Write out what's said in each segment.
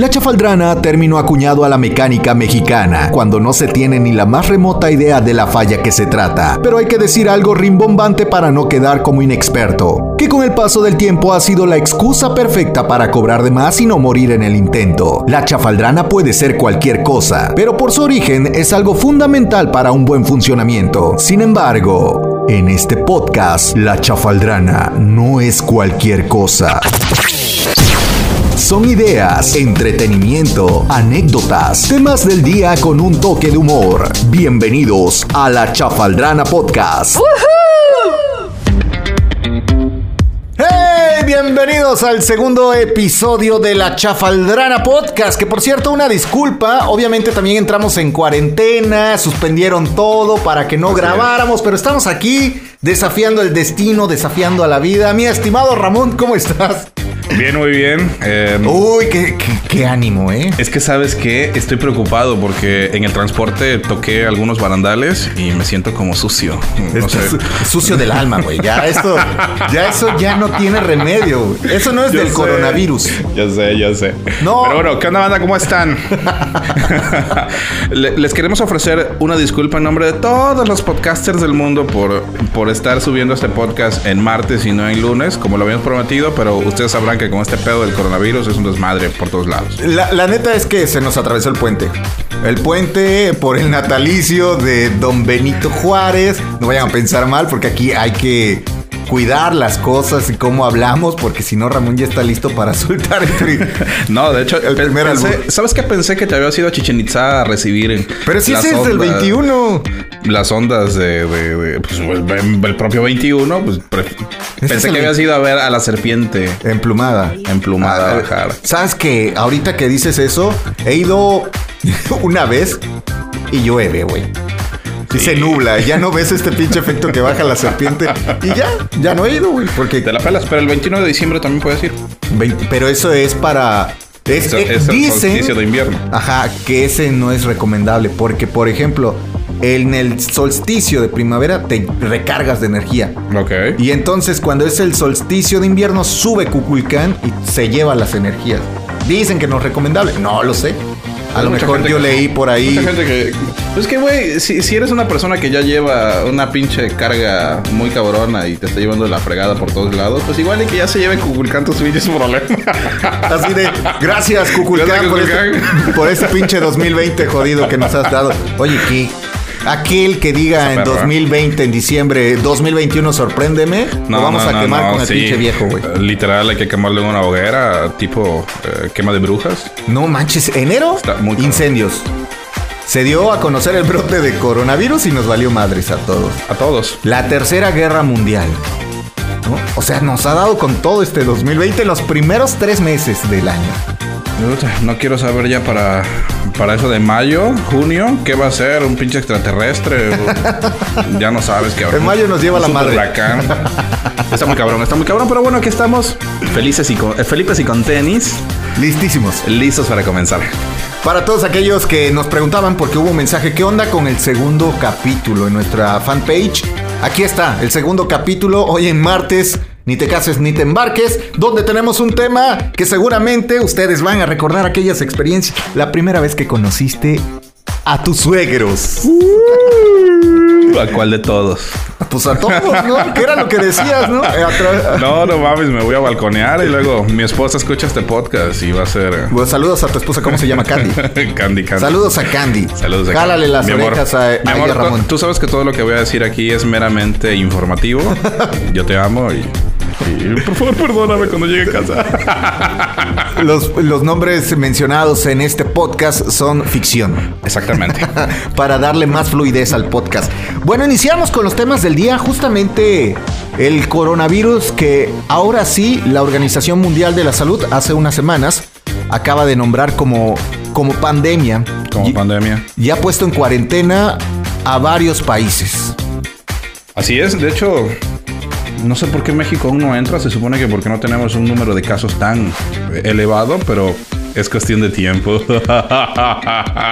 La chafaldrana, término acuñado a la mecánica mexicana, cuando no se tiene ni la más remota idea de la falla que se trata. Pero hay que decir algo rimbombante para no quedar como inexperto, que con el paso del tiempo ha sido la excusa perfecta para cobrar de más y no morir en el intento. La chafaldrana puede ser cualquier cosa, pero por su origen es algo fundamental para un buen funcionamiento. Sin embargo, en este podcast, la chafaldrana no es cualquier cosa. Son ideas, entretenimiento, anécdotas, temas del día con un toque de humor. Bienvenidos a la Chafaldrana Podcast. ¡Hey! Bienvenidos al segundo episodio de la Chafaldrana Podcast. Que por cierto, una disculpa. Obviamente también entramos en cuarentena, suspendieron todo para que no grabáramos, pero estamos aquí desafiando el destino, desafiando a la vida. Mi estimado Ramón, ¿cómo estás? Bien, muy bien. Eh, Uy, qué, qué- qué ánimo, ¿eh? es que sabes que estoy preocupado porque en el transporte toqué algunos barandales y me siento como sucio. No Es sé. su- sucio del alma, güey. Ya esto, ya eso ya no tiene remedio. Eso no es Yo del sé. coronavirus. Ya sé, ya sé. No. Pero bueno, ¿qué onda, banda? ¿Cómo están? Le- Les queremos ofrecer una disculpa en nombre de todos los podcasters del mundo por, por estar subiendo este podcast en martes y no en lunes, como lo habíamos prometido, pero ustedes sabrán que con este pedo del coronavirus es un desmadre por todos lados. La, neta es que se nos atravesó el puente. El puente por el natalicio de Don Benito Juárez. No vayan a pensar mal porque aquí hay que cuidar las cosas y cómo hablamos porque si no Ramón ya está listo para soltar el No, de hecho, El primer pensé-. ¿sabes qué? Pensé que te había sido a Chichen Itza a recibir. Pero si las ese es del ondas- 21. Las ondas de, de- de, pues, el, el propio 21, pues es pensé que habías ido a ver a la serpiente Emplumada. emplumada a Ah, bajar. ¿Sabes que ahorita que dices eso, he ido una vez y llueve, güey? Y se nubla, ya no ves este pinche efecto que baja la serpiente. Y ya, ya no he ido, güey. Porque. Te la pelas, pero el 21 de diciembre también puedes ir. Pero eso es para. Es, Eso- eh, es el dicen- solsticio de invierno. Ajá, que ese no es recomendable. Porque, por ejemplo, en el solsticio de primavera te recargas de energía. Ok. Y entonces cuando es el solsticio de invierno sube Kukulcán y se lleva las energías. Dicen que no es recomendable. No lo sé. A lo mejor yo que- leí por ahí. Mucha gente que. Pues que, güey, si, si eres una persona que ya lleva una pinche carga muy cabrona y te está llevando la fregada por todos lados, pues igual y que ya se lleve Cuculcán tu switch es un problema. Así de, gracias Kukulcán Gracias, por, este, Kukulcán. por ese pinche 2020 jodido que nos has dado. Oye, que aquel que diga en perra. 2020, en diciembre, 2021, sorpréndeme, lo vamos a quemar con el sí. pinche viejo, güey. Literal, hay que quemarle una hoguera, tipo eh, quema de brujas. No manches, enero, Está muy cabrón. incendios. Se dio a conocer el brote de coronavirus y nos valió madres a todos. A todos. La tercera guerra mundial. ¿no? O sea, nos ha dado con todo este 2020 los primeros tres meses del año. No quiero saber ya para, para eso de mayo, junio, ¿qué va a ser? ¿Un pinche extraterrestre? Ya no sabes qué En mayo nos lleva la madre. huracán. Está muy cabrón, está muy cabrón, pero bueno, aquí estamos. Felices y con, eh, felices y con tenis, Listísimos. listos para comenzar. Para todos aquellos que nos preguntaban porque hubo un mensaje, ¿qué onda con el segundo capítulo en nuestra fanpage? Aquí está, el segundo capítulo, hoy en martes, ni te cases ni te embarques, donde tenemos un tema que seguramente ustedes van a recordar aquellas experiencias. La primera vez que conociste a tus suegros. ¿A cuál de todos? Pues a todos, ¿no? Que era lo que decías, ¿no? Eh, a tra- No, no mames, me voy a balconear y luego mi esposa escucha este podcast y va a ser Bueno, saludos a tu esposa, ¿cómo se llama? Candy. Candy Candy. Saludos a Candy. Saludos a Jálale Candy. las Mi amor, orejas a, mi a amor, ella, tú- Ramón. Tú sabes que todo lo que voy a decir aquí es meramente informativo. Yo te amo y por favor perdóname cuando llegue a casa. Los, los nombres mencionados en este podcast son ficción. Exactamente. Para darle más fluidez al podcast. Bueno, iniciamos con los temas del día. Justamente el coronavirus que ahora sí la Organización Mundial de la Salud hace unas semanas acaba de nombrar como, como pandemia. Como y, pandemia. y ha puesto en cuarentena a varios países. Así es, de hecho, no sé por qué México aún no entra. Se supone que porque no tenemos un número de casos tan elevado, pero es cuestión de tiempo.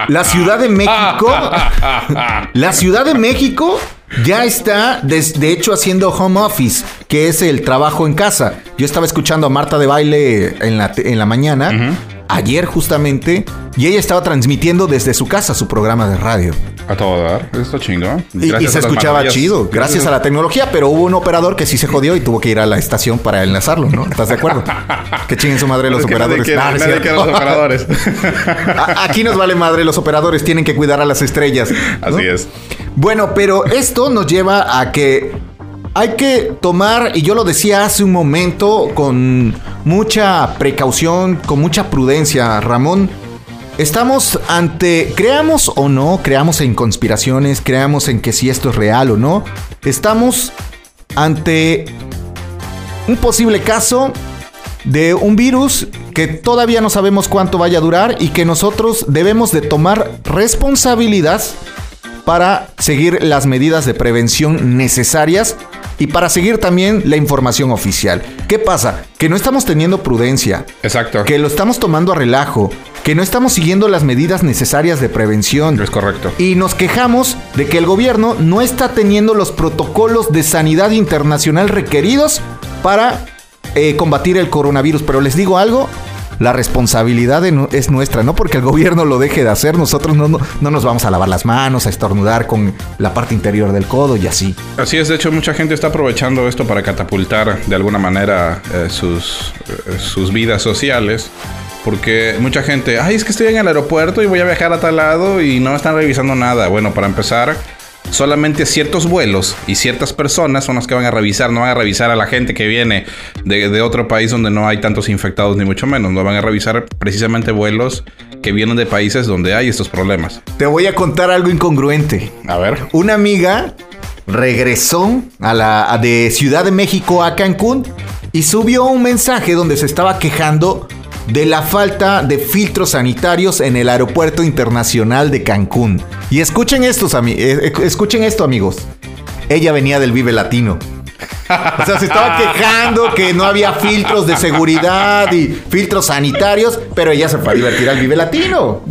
La Ciudad de México. La Ciudad de México ya está, des- de hecho, haciendo home office, que es el trabajo en casa. Yo estaba escuchando a Marta de Baile en la, en la mañana ayer justamente y ella estaba transmitiendo desde su casa su programa de radio. A todo dar, esto chingo. Y, y, se escuchaba chido, gracias a la tecnología, pero hubo un operador que sí se jodió y tuvo que ir a la estación para enlazarlo, ¿no? ¿Estás de acuerdo? que chinguen su madre operadores. Los operadores. Aquí nos vale madre los operadores, tienen que cuidar a las estrellas. Así es. Bueno, pero esto nos lleva a que hay que tomar, y yo lo decía hace un momento, con mucha precaución, con mucha prudencia, Ramón. Estamos ante, creamos o no, creamos en conspiraciones, creamos en que si esto es real o no, estamos ante un posible caso de un virus que todavía no sabemos cuánto vaya a durar y que nosotros debemos de tomar responsabilidad para seguir las medidas de prevención necesarias y para seguir también la información oficial. ¿Qué pasa? Que no estamos teniendo prudencia. Exacto. Que lo estamos tomando a relajo. Que no estamos siguiendo las medidas necesarias de prevención. Es correcto. Y nos quejamos de que el gobierno no está teniendo los protocolos de sanidad internacional requeridos para eh, combatir el coronavirus. Pero les digo algo, la responsabilidad es nuestra, no porque el gobierno lo deje de hacer, nosotros no, no, nos vamos a lavar las manos, a estornudar con la parte interior del codo y así. Así es, de hecho mucha gente está aprovechando esto para catapultar de alguna manera eh, sus, eh, sus vidas sociales. Porque mucha gente, ay, es que estoy en el aeropuerto y voy a viajar a tal lado y no están revisando nada. Bueno, para empezar, solamente ciertos vuelos y ciertas personas son las que van a revisar, no van a revisar a la gente que viene de, otro país donde no hay tantos infectados ni mucho menos, no van a revisar precisamente vuelos que vienen de países donde hay estos problemas. Te voy a contar algo incongruente. A ver. Una amiga regresó a la de Ciudad de México a Cancún y subió un mensaje donde se estaba quejando de la falta de filtros sanitarios en el aeropuerto internacional de Cancún. Y escuchen, estos, eh, eh, escuchen esto, amigos. Ella venía del Vive Latino. O sea, se estaba quejando que no había filtros de seguridad y filtros sanitarios, pero ella se fue a divertir al Vive Latino.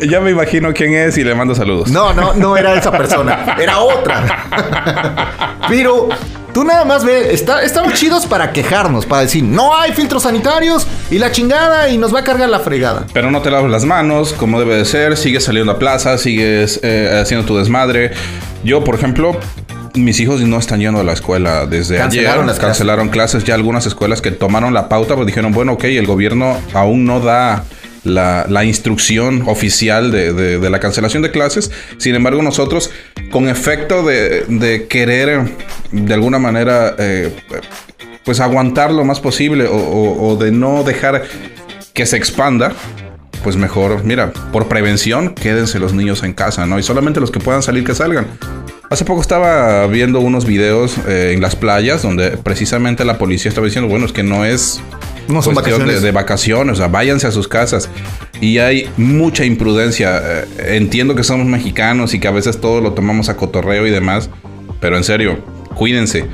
ya me imagino quién es y le mando saludos. No, no, no era esa persona, era otra. Pero Tú nada más ves, está, estamos chidos para quejarnos, para decir, no hay filtros sanitarios y la chingada y nos va a cargar la fregada. Pero no te lavas las manos como debe de ser, sigues saliendo a plaza, sigues eh, haciendo tu desmadre. Yo, por ejemplo, mis hijos no están yendo a la escuela desde cancelaron ayer. cancelaron clases. Ya algunas escuelas que tomaron la pauta, pues dijeron, bueno, ok, el gobierno aún no da la, instrucción oficial de, la cancelación de clases. Sin embargo, nosotros, con efecto de, querer de alguna manera, eh, pues aguantar lo más posible o, de no dejar que se expanda, pues mejor, mira, por prevención, quédense los niños en casa, ¿no? Y solamente los que puedan salir, que salgan. Hace poco estaba viendo unos videos eh, en las playas donde precisamente la policía estaba diciendo, bueno, es que no es no son vacaciones. De, vacaciones, o sea, váyanse a sus casas. Y hay mucha imprudencia. Eh, entiendo que somos mexicanos y que a veces todo lo tomamos a cotorreo y demás, pero en serio, cuídense.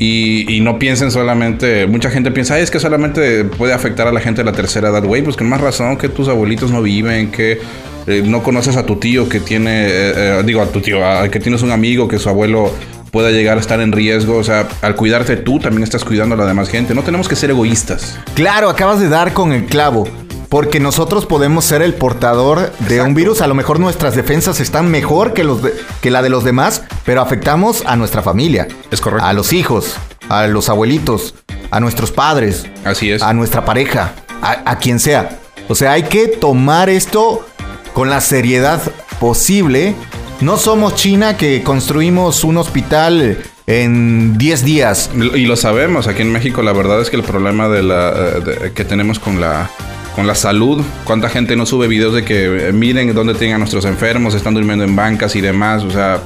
Y, no piensen solamente, mucha gente piensa, es que solamente puede afectar a la gente de la tercera edad, güey, pues con más razón que tus abuelitos no viven, que eh, no conoces a tu tío que tiene, eh, digo a tu tío, que tienes un amigo que su abuelo pueda llegar a estar en riesgo. O sea, al cuidarte tú, también estás cuidando a la demás gente. No tenemos que ser egoístas. Claro, acabas de dar con el clavo. Porque nosotros podemos ser el portador de un virus. A lo mejor nuestras defensas están mejor que, los que la de los demás, pero afectamos a nuestra familia. Es correcto. A los hijos, a los abuelitos, a nuestros padres. Así es. A nuestra pareja, a, a quien sea. O sea, hay que tomar esto con la seriedad posible no somos China que construimos un hospital en 10 días. Y lo sabemos, aquí en México la verdad es que el problema de la, eh, que tenemos con la, con la salud, cuánta gente no sube videos de que eh, miren dónde tienen a nuestros enfermos, están durmiendo en bancas y demás, o sea,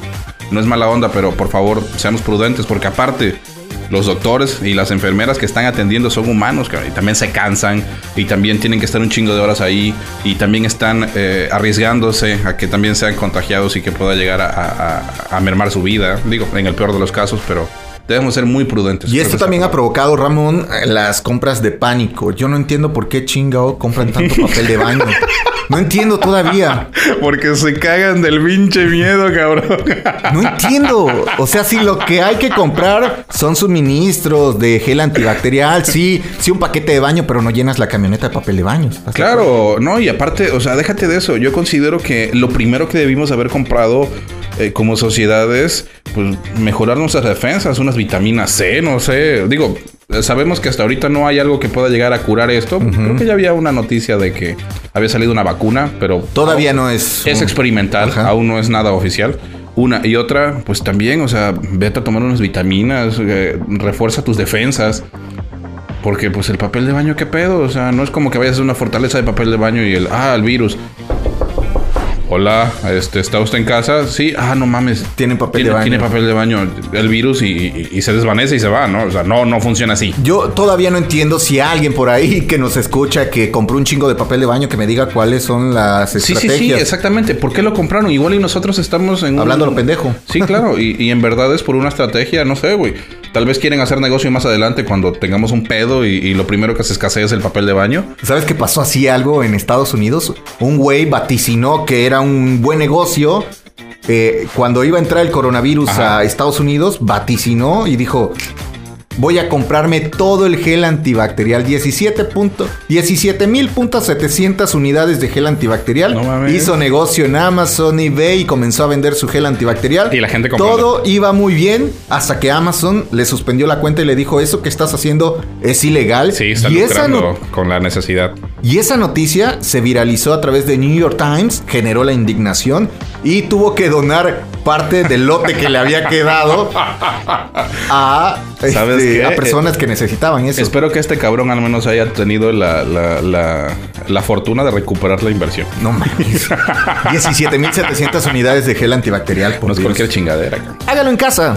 no es mala onda, pero por favor seamos prudentes porque aparte los doctores y las enfermeras que están atendiendo son humanos, y también se cansan y también tienen que estar un chingo de horas ahí y también están eh, arriesgándose a que también sean contagiados y que pueda llegar a, mermar su vida, digo, en el peor de los casos, pero debemos ser muy prudentes. Y esto también ha provocado, Ramón, las compras de pánico. Yo no entiendo por qué chingao compran tanto papel de baño. No entiendo todavía. Porque se cagan del pinche miedo, cabrón. No entiendo. O sea, si lo que hay que comprar son suministros de gel antibacterial, sí, sí un paquete de baño, pero no llenas la camioneta de papel de baño. Claro, no, y aparte, o sea, déjate de eso. Yo considero que lo primero que debimos haber comprado eh, como sociedades, pues mejorar nuestras defensas, unas vitaminas C, no sé. Digo, sabemos que hasta ahorita no hay algo que pueda llegar a curar esto. Creo que ya había una noticia de que había salido una vacuna, pero Todavía no es. es experimental, Ajá. aún no es nada oficial. Una y otra, pues también, o sea, vete a tomar unas vitaminas, eh, refuerza tus defensas. Porque pues el papel de baño, ¿qué pedo? O sea, no es como que vayas a una fortaleza de papel de baño y el, ah, el virus. Hola, este, ¿está usted en casa? Sí, ah, no mames. Tienen papel tiene, de baño. Tiene papel de baño, el virus y, y- y se desvanece y se va, ¿no? O sea, no, no funciona así. Yo todavía no entiendo si alguien por ahí que nos escucha que compró un chingo de papel de baño que me diga cuáles son las Sí, sí, estrategias. sí, exactamente. ¿Por qué lo compraron? Igual y nosotros estamos en... un- Hablando lo pendejo. Sí, claro. Y, y en verdad es por una estrategia, no sé, güey. Tal vez quieren hacer negocio más adelante cuando tengamos un pedo y, y lo primero que se escasea es el papel de baño. ¿Sabes qué pasó así algo en Estados Unidos? Un güey vaticinó que era un buen negocio. eh, cuando iba a entrar el coronavirus Ajá. a Estados Unidos, vaticinó y dijo: Voy a comprarme todo el gel antibacterial. 17 punto- 17.700 unidades de gel antibacterial. No mames. Hizo negocio en Amazon, eBay y comenzó a vender su gel antibacterial. Y la gente comprando. Todo iba muy bien hasta que Amazon le suspendió la cuenta y le dijo: Eso que estás haciendo es ilegal. Sí, está y esa no- con la necesidad. y esa noticia se viralizó a través de New York Times, generó la indignación y tuvo que donar parte del lote que le había quedado a, ¿Sabes este, a personas que necesitaban eso. Espero que este cabrón al menos haya tenido la, la, la, la fortuna de recuperar la inversión. No mames. 17.700 unidades de gel antibacterial. por No es Dios. cualquier chingadera. Hágalo en casa.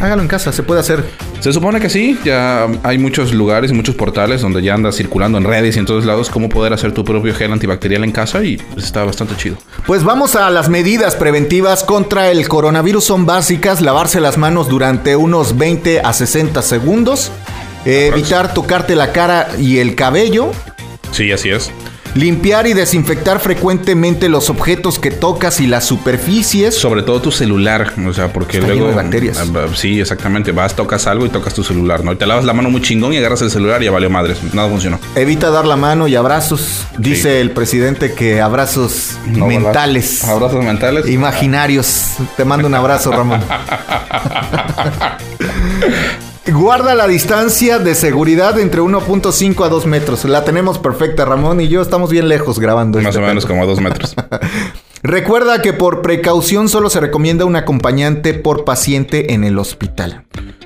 Hágalo en casa, se puede hacer. Se supone que sí, ya hay muchos lugares y muchos portales donde ya anda circulando en redes y en todos lados cómo poder hacer tu propio gel antibacterial en casa y pues, está bastante chido. Pues vamos a las medidas preventivas contra el coronavirus. Son básicas, lavarse las manos durante unos 20 a 60 segundos, eh, evitar tocarte la cara y el cabello, Sí, así es. Limpiar y desinfectar frecuentemente los objetos que tocas y las superficies. Sobre todo tu celular, o sea, porque Está luego... de bacterias. Ah, Sí, exactamente. Vas, tocas algo y tocas tu celular, ¿no? Y te lavas la mano muy chingón y agarras el celular y ya valió madres. Nada funcionó. Evita dar la mano y abrazos. Dice el presidente que abrazos No, ¿verdad? mentales. Abrazos mentales. Imaginarios. Te mando un abrazo, Ramón. Guarda la distancia de seguridad entre 1.5 a 2 metros. La tenemos perfecta, Ramón y yo estamos bien lejos grabando. Más este o menos como a dos metros. Recuerda que por precaución solo se recomienda un acompañante por paciente en el hospital.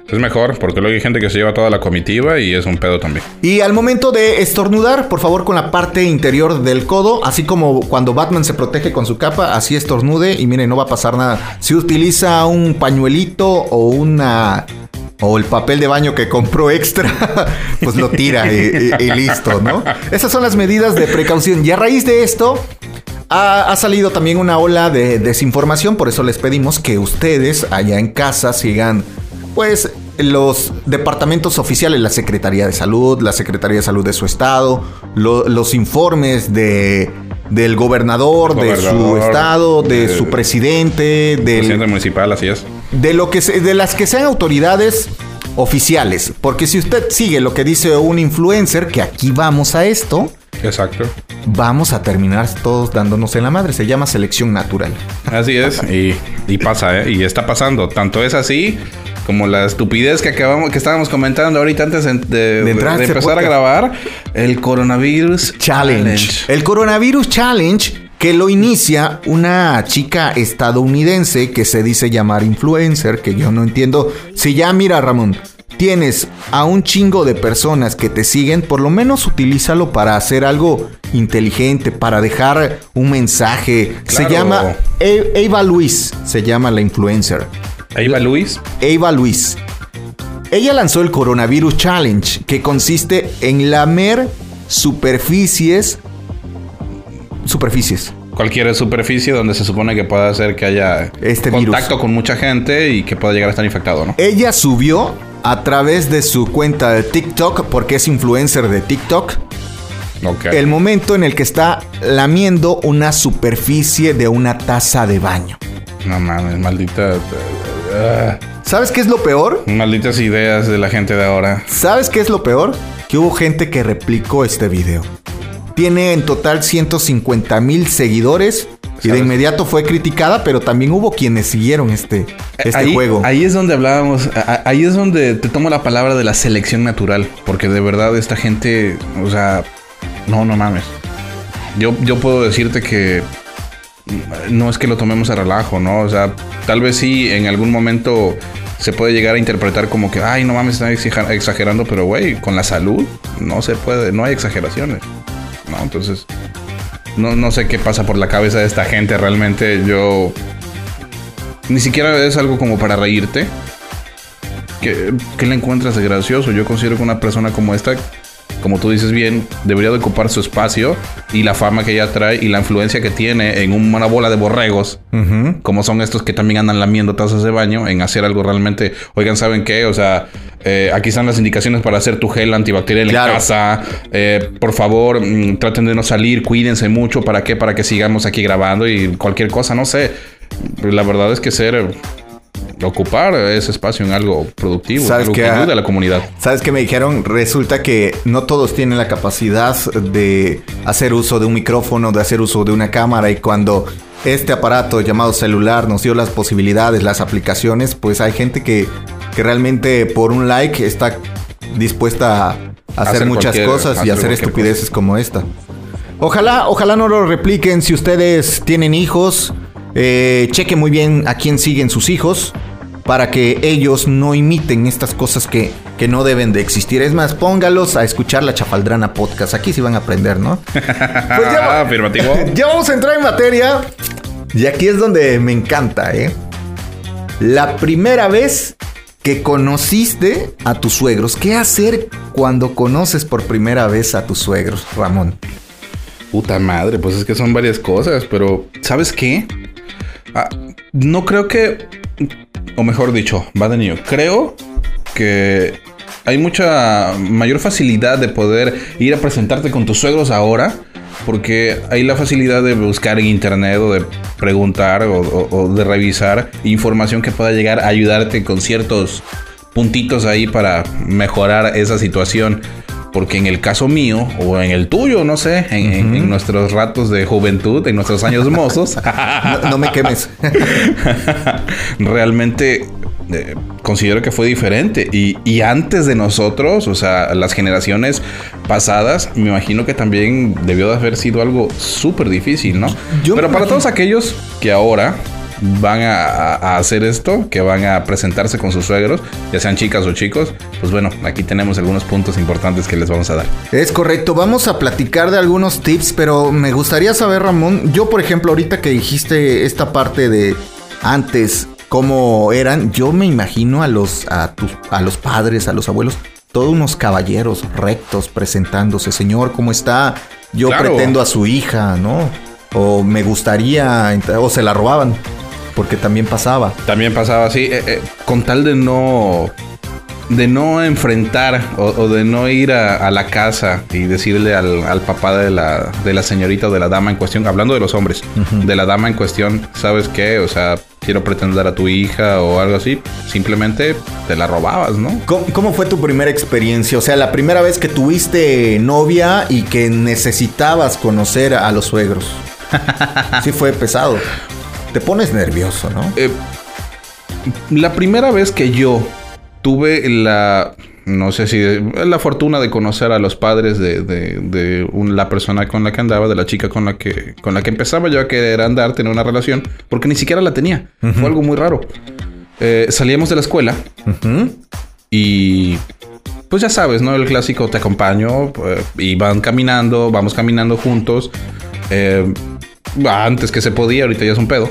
es mejor, porque luego hay gente que se lleva toda la comitiva y es un pedo también. Y al momento de estornudar, por favor con la parte interior del codo, así como cuando Batman se protege con su capa, así estornude y miren, no va a pasar nada. Si utiliza un pañuelito o una o el papel de baño que compró extra, pues lo tira y, listo, ¿no? Esas son las medidas de precaución. Y a raíz de esto, ha, ha salido también una ola de desinformación, por eso les pedimos que ustedes allá en casa sigan, pues, los departamentos oficiales, la Secretaría de Salud, la Secretaría de Salud de su estado, lo- los informes de del gobernador, de su estado, de de- su presidente, del, Presidente municipal, así es. de lo que se- de las que sean autoridades oficiales, porque si usted sigue lo que dice un influencer, que aquí vamos a esto, Exacto. vamos a terminar todos dándonos en la madre. Se llama selección natural. Así es. Y, y pasa, ¿eh? Y está pasando. Tanto es así como la estupidez que acabamos, que estábamos comentando ahorita antes de, este empezar a grabar. El coronavirus Challenge. El coronavirus challenge que lo inicia una chica estadounidense que se dice llamar influencer, que yo no entiendo. Si ya mira Ramón, tienes a un chingo de personas que te siguen, por lo menos utilízalo para hacer algo inteligente, para dejar un mensaje. Se llama E- Eva Luis, se llama la influencer. Ahí va Luis. Eva Luis. Ella lanzó el Coronavirus Challenge, que consiste en lamer superficies. Superficies. cualquier superficie donde se supone que pueda hacer que haya Este contacto virus. con mucha gente y que pueda llegar a estar infectado, ¿no? Ella subió a través de su cuenta de TikTok, porque es influencer de TikTok, Ok. el momento en el que está lamiendo una superficie de una taza de baño. No mames, maldita. Ah, ¿Sabes qué es lo peor? malditas ideas de la gente de ahora. ¿Sabes qué es lo peor? Que hubo gente que replicó este video. Tiene en total 150 mil seguidores y de inmediato fue criticada, pero también hubo quienes siguieron este, este ahí, juego. Ahí es donde hablábamos, ahí es donde te tomo la palabra de la selección natural, porque de verdad esta gente, o sea, no, no mames. Yo, yo puedo decirte que no es que lo tomemos a relajo, ¿no? O sea, tal vez sí en algún momento se puede llegar a interpretar como que, ay, no mames, están exagerando, pero güey, con la salud no se puede, no hay exageraciones, ¿no? Entonces, no, no sé qué pasa por la cabeza de esta gente realmente. Yo ni siquiera es algo como para reírte. ¿Qué, qué le encuentras de gracioso? Yo considero que una persona como esta, como tú dices bien, debería de ocupar su espacio y la fama que ella trae y la influencia que tiene en una bola de borregos, como son estos que también andan lamiendo tazas de baño, en hacer algo realmente, oigan, ¿saben qué? O sea, eh, aquí están las indicaciones para hacer tu gel antibacterial Claro. en casa. Eh, por favor, mm, traten de no salir, cuídense mucho. ¿Para qué? Para que sigamos aquí grabando y cualquier cosa, no sé. La verdad es que ser ocupar ese espacio en algo productivo, ¿Sabes algo que ayude a la comunidad. ¿Sabes qué me dijeron? Resulta que no todos tienen la capacidad de hacer uso de un micrófono, de hacer uso de una cámara y cuando este aparato llamado celular nos dio las posibilidades, las aplicaciones, pues hay gente que, que realmente por un like está dispuesta a hacer, Hacer muchas cosas y hacer hacer cualquier estupideces como esta. Ojalá, ojalá no lo repliquen si ustedes tienen hijos. Eh, chequen muy bien a quién siguen sus hijos para que ellos no imiten estas cosas que, que no deben de existir. Es más, póngalos a escuchar la Chafaldrana podcast. Aquí sí van a aprender, ¿no? Pues ya, Afirmativo. ya vamos a entrar en materia. Y aquí es donde me encanta, ¿eh? La primera vez que conociste a tus suegros. ¿Qué hacer cuando conoces por primera vez a tus suegros, Ramón? Puta madre, pues es que son varias cosas, pero ¿sabes qué? Ah, no creo que, o mejor dicho, va de niño. Creo que hay mucha mayor facilidad de poder ir a presentarte con tus suegros ahora, porque hay la facilidad de buscar en internet o de preguntar o, o- o de revisar información que pueda llegar a ayudarte con ciertos puntitos ahí para mejorar esa situación. Porque en el caso mío, o en el tuyo, no sé, en, nuestros ratos de juventud, en nuestros años mozos, No, no me quemes. realmente eh, considero que fue diferente. Y, y antes de nosotros, o sea, las generaciones pasadas, me imagino que también debió de haber sido algo súper difícil, ¿no? Yo Pero para imagino- todos aquellos que ahora van a, hacer esto, que van a presentarse con sus suegros, ya sean chicas o chicos, pues bueno, aquí tenemos algunos puntos importantes que les vamos a dar. Es correcto, vamos a platicar de algunos tips, pero me gustaría saber, Ramón, yo por ejemplo, ahorita que dijiste esta parte de antes, cómo eran, yo me imagino a los, a tus, a los padres, a los abuelos, todos unos caballeros rectos presentándose, señor, ¿cómo está? Yo Claro. pretendo a su hija, ¿no? O me gustaría, o se la robaban, porque también pasaba. También pasaba así, eh, eh, con tal de no de no enfrentar o, o de no ir a, a la casa y decirle al, al papá de la, de la señorita o de la dama en cuestión, hablando de los hombres, de la dama en cuestión, ¿sabes qué? O sea, quiero pretender a tu hija o algo así, simplemente te la robabas, ¿no? ¿Cómo, cómo fue tu primera experiencia? O sea, la primera vez que tuviste novia y que necesitabas conocer a los suegros. Sí fue pesado. Te pones nervioso, ¿no? Eh, la primera vez que yo tuve la, no sé si la fortuna de conocer a los padres de, de- de un- la persona con la que andaba, de la chica con la que, con la que empezaba yo a querer andar, tener una relación, porque ni siquiera la tenía. Fue algo muy raro. Eh, salíamos de la escuela y pues ya sabes, ¿no? El clásico te acompaño eh, y van caminando, vamos caminando juntos. Eh, antes que se podía, ahorita ya es un pedo.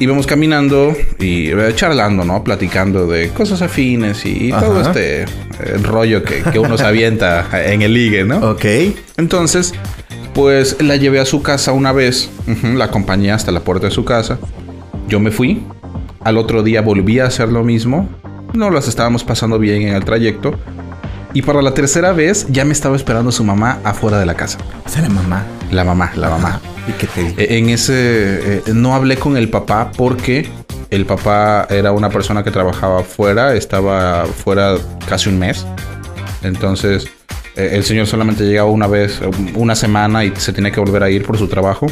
Íbamos caminando y eh, charlando, ¿no? Platicando de cosas afines y todo este eh, rollo que, que uno se avienta en el ligue, ¿no? Ok. Entonces, Pues la llevé a su casa una vez, la acompañé hasta la puerta de su casa. Yo me fui, al otro día volví a hacer lo mismo, no las estábamos pasando bien en el trayecto. Y para la tercera vez ya me estaba esperando su mamá afuera de la casa. O sea, la mamá. La mamá, la mamá. ¿Y qué te dijo? Eh, En ese eh, no hablé con el papá porque el papá era una persona que trabajaba fuera, estaba fuera casi un mes. Entonces el señor solamente llegaba una vez, eh, una semana y se tenía que volver a ir por su trabajo.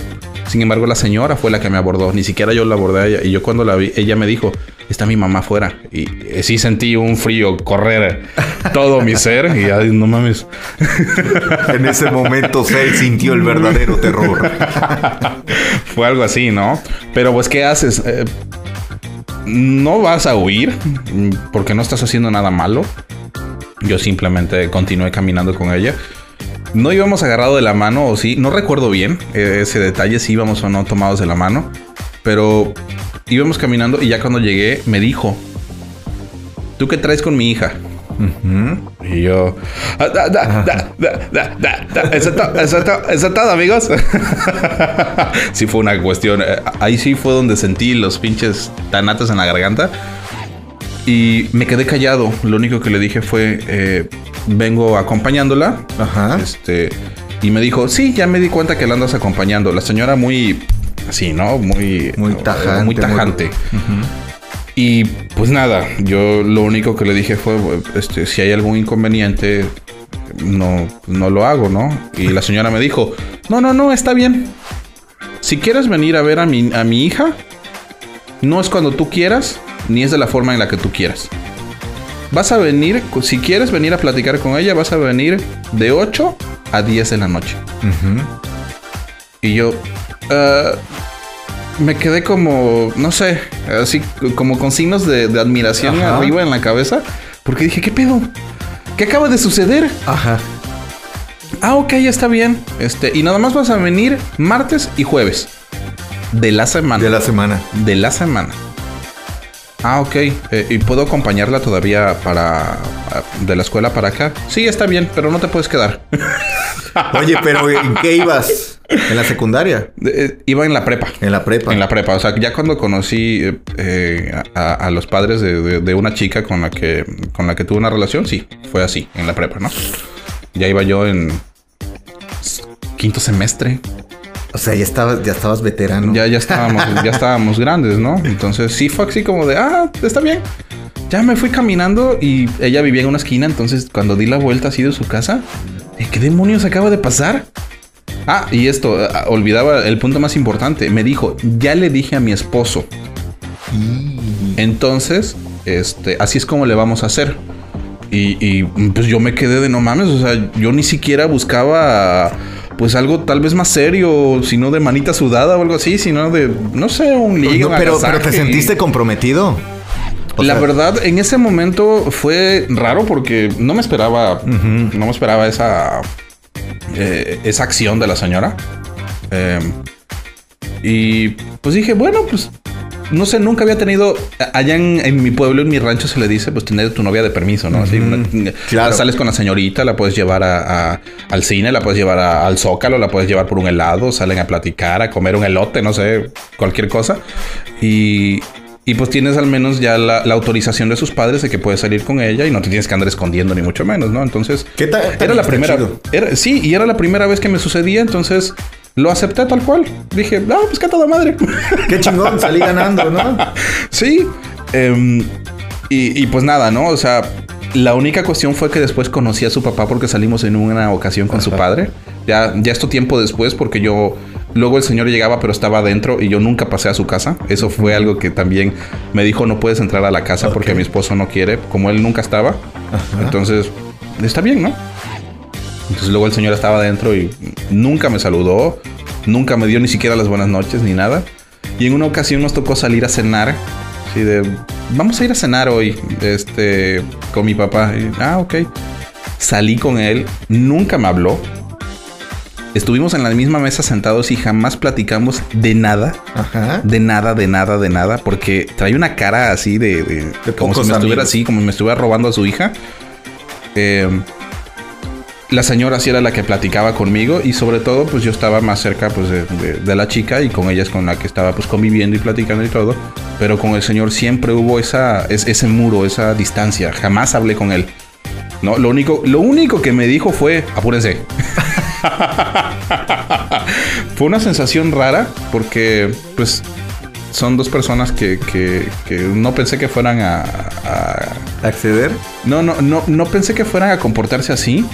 Sin embargo, la señora fue la que me abordó. Ni siquiera yo la abordé a ella. Y yo cuando la vi, ella me dijo, está mi mamá afuera. Y eh, sí sentí un frío correr todo mi ser. Y ay, no mames. En ese momento Cell sintió el verdadero terror. Fue algo así, ¿no? Pero pues, ¿qué haces? Eh, no vas a huir mm, porque no estás haciendo nada malo. Yo simplemente continué caminando con ella. No íbamos agarrado de la mano, o sí, no recuerdo bien eh, ese detalle, si íbamos o no tomados de la mano. Pero íbamos caminando y ya cuando llegué me dijo, ¿tú qué traes con mi hija? Y yo, "Ah, da, da, da, da, da, da, da". Eso es to- eso es to- eso es todo, amigos. sí fue una cuestión. eh, Ahí sí fue donde sentí los pinches tanates en la garganta. Y me quedé callado. Lo único que le dije fue, eh, vengo acompañándola. Ajá. Este, y me dijo, sí, ya me di cuenta que la andas acompañando. La señora muy, así, ¿no? Muy, Muy tajante, Muy muy- tajante. Y pues nada, yo lo único que le dije fue, este, si hay algún inconveniente, no, no lo hago, ¿no? Y la señora me dijo, no, no, no, está bien. Si quieres venir a ver a mi, a mi hija, no es cuando tú quieras, ni es de la forma en la que tú quieras. Vas a venir, si quieres venir a platicar con ella, vas a venir de 8 a 10 de la noche. Y yo ah, me quedé como, no sé, así como con signos de, de admiración Ajá. arriba en la cabeza. Porque dije, ¿qué pedo? ¿Qué acaba de suceder? Ajá. Ah, ok, ya está bien. Este, y nada más vas a venir martes y jueves. De la semana. De la semana. De la semana. Ah, ok. Eh, ¿Y puedo acompañarla todavía para... de la escuela para acá? Sí, está bien, pero no te puedes quedar. Oye, pero ¿en qué ibas? ¿En la secundaria? Eh, iba en la prepa. En la prepa. En la prepa, o sea, ya cuando conocí eh, eh, a, a los padres de, de- de una chica con la que con la que tuve una relación, sí, fue así, en la prepa, ¿no? Ya iba yo en quinto semestre, O sea, ya estabas, ya estabas veterano. ya ya estábamos ya estábamos grandes, ¿no? Entonces sí fue así como de, ah, está bien. Ya me fui caminando y ella vivía en una esquina, entonces cuando di la vuelta así de su casa, ¿de ¿qué demonios acaba de pasar? Ah, y esto, ah, olvidaba el punto más importante. Me dijo, ya le dije a mi esposo. Entonces, este, así es como le vamos a hacer. Y, y, pues yo me quedé de no mames, o sea, yo ni siquiera buscaba pues algo tal vez más serio, sino de manita sudada o algo así, sino de, no sé, un ligue, No, un pero, pero te sentiste comprometido. O La sea, verdad, en ese momento fue raro porque no me esperaba, no me esperaba esa, eh, esa acción de la señora. Eh, y pues dije, bueno, pues no sé, nunca había tenido, allá en, en mi pueblo, en mi rancho se le dice, pues tener tu novia de permiso, ¿no? Así, una- Claro. Sales con la señorita, la puedes llevar a- a- al cine, la puedes llevar a- al zócalo, la puedes llevar por un helado, salen a platicar, a comer un elote, no sé, cualquier cosa. Y, y pues tienes al menos ya la, la autorización de sus padres de que puedes salir con ella y no te tienes que andar escondiendo ni mucho menos, ¿no? Entonces, ¿Qué ta- era la primera. Era, sí, y era la primera vez que me sucedía, entonces lo acepté tal cual. Dije, ah, pues que a toda madre. Qué chingón, salí ganando, ¿no? sí. em, y, y pues nada, ¿no? O sea, la única cuestión fue que después conocí a su papá porque salimos en una ocasión con su padre. Ya, ya esto tiempo después, porque yo. Luego el señor llegaba, pero estaba adentro y yo nunca pasé a su casa. Eso fue algo que también me dijo: no puedes entrar a la casa porque mi esposo no quiere, como él nunca estaba. Entonces, está bien, ¿no? Entonces luego el señor estaba adentro y nunca me saludó, nunca me dio ni siquiera las buenas noches ni nada. Y en una ocasión nos tocó salir a cenar, así de, vamos a ir a cenar hoy, este, con mi papá. Y, ah, ok. Salí con él, nunca me habló. Estuvimos en la misma mesa sentados y jamás platicamos de nada. Ajá. De nada, de nada, de nada, porque trae una cara así de, de- De como si me estuviera así, como si me estuviera robando a su hija. Eh, la señora sí era la que platicaba conmigo y sobre todo pues yo estaba más cerca pues de, la chica y con ella con la que estaba pues conviviendo y platicando y todo. Pero con el señor siempre hubo esa, es- ese muro, esa distancia. Jamás hablé con él. No, lo único, lo único que me dijo fue apúrense. fue una sensación rara porque pues son dos personas que, que- no pensé que fueran a ¿Acceder? no, no, no, no pensé que fueran a comportarse así.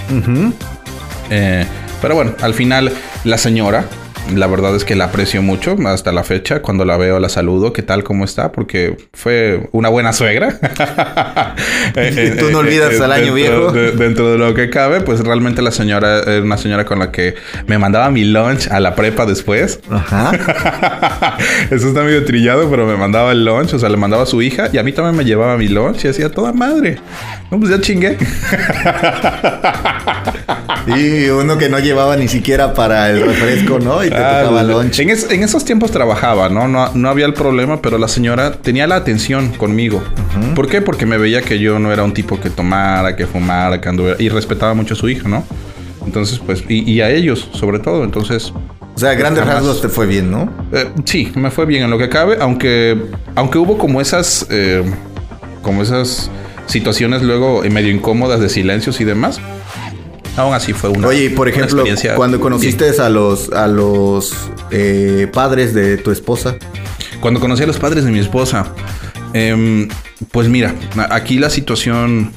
Eh, pero bueno, al final la señora, la verdad es que la aprecio mucho hasta la fecha. Cuando la veo la saludo, ¿qué tal? ¿Cómo está? Porque fue una buena suegra. Eh, Tú no olvidas al año dentro viejo. de- dentro de lo que cabe, pues realmente la señora era una señora con la que me mandaba mi lunch a la prepa después. Ajá. Eso está medio trillado, pero me mandaba el lunch, o sea, le mandaba a su hija y a mí también me llevaba mi lunch y hacía toda madre. No, pues ya chingué. Y uno que no llevaba ni siquiera para el refresco, ¿no? Y te Ah, tocaba lo- lunch. En, es- en esos tiempos trabajaba, ¿no? ¿no? No había el problema, pero la señora tenía la atención conmigo. ¿Por qué? Porque me veía que yo no era un tipo que tomara, que fumara, que anduviera. Y respetaba mucho a su hija, ¿no? Entonces, pues, y, y a ellos, sobre todo. Entonces, O sea, grandes rasgos te fue bien, ¿no? eh, sí, me fue bien en lo que cabe, aunque, aunque hubo como esas, eh, como esas situaciones luego medio incómodas de silencios y demás. Aún así fue una. Oye, y por ejemplo, cuando bien. conociste a los a los eh, padres de tu esposa, Cuando conocí a los padres de mi esposa, em, pues mira, aquí la situación.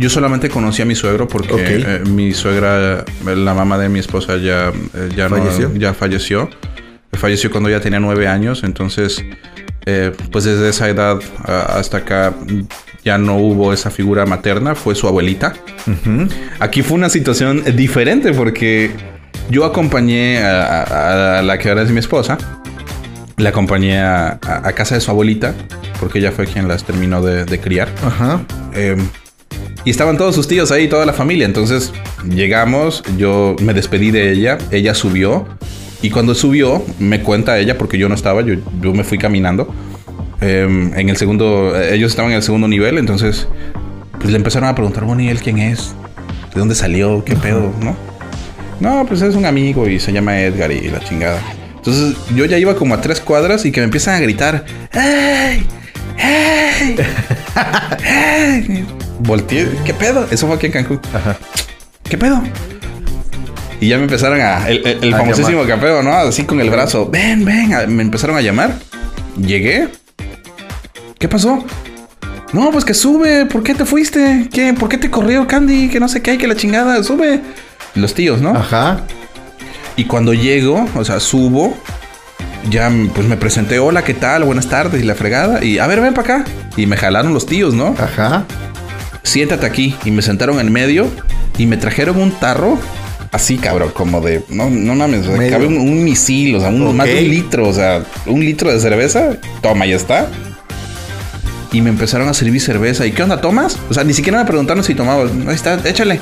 Yo solamente conocí a mi suegro porque eh, mi suegra, la mamá de mi esposa, ya, eh, ya, no- ¿Falleció? ya falleció. Falleció cuando ya tenía nueve años, entonces, eh, pues desde esa edad hasta acá ya no hubo esa figura materna, fue su abuelita. Aquí fue una situación diferente porque yo acompañé a, a- a la que ahora es mi esposa. La acompañé a, a- a casa de su abuelita porque ella fue quien las terminó de, de criar. ajá, Eh, y estaban todos sus tíos ahí, toda la familia. Entonces llegamos, yo me despedí de ella, ella subió. Y cuando subió, me cuenta ella, porque yo no estaba, yo, yo me fui caminando. Eh, en el segundo, ellos estaban en el segundo nivel, entonces pues le empezaron a preguntar, bueno, ¿y él quién es? ¿De dónde salió? ¿Qué pedo? ¿No? No, pues es un amigo y se llama Edgar y la chingada. Entonces yo ya iba como a tres cuadras y que me empiezan a gritar, ¡Hey! ¡Hey! ¡Hey! Volteé, ¿qué pedo? Eso fue aquí en Cancún. ¿Qué pedo? Y ya me empezaron a. El, el- el A famosísimo capeo, ¿no? Así con el brazo. Ven, ven. Me empezaron a llamar. Llegué. ¿Qué pasó? No, pues que sube. ¿Por qué te fuiste? ¿Qué? ¿Por qué te corrió Candy? Que no sé qué hay, que la chingada. Sube. Los tíos, ¿no? ajá, Y cuando llego, o sea, subo, ya pues me presenté, hola, ¿qué tal? Buenas tardes y la fregada. Y a ver, ven para acá. Y me jalaron los tíos, ¿no? ajá. Siéntate aquí. Y me sentaron en medio y me trajeron un tarro. Así, cabrón, como de... No, no mames, o sea, Medio. cabe un, un misil, o sea, un- más de un litro, o sea, un litro de cerveza. Toma, ya está. Y me empezaron a servir cerveza. ¿Y qué onda, tomas? O sea, ni siquiera me preguntaron si tomaba. Ahí está, échale.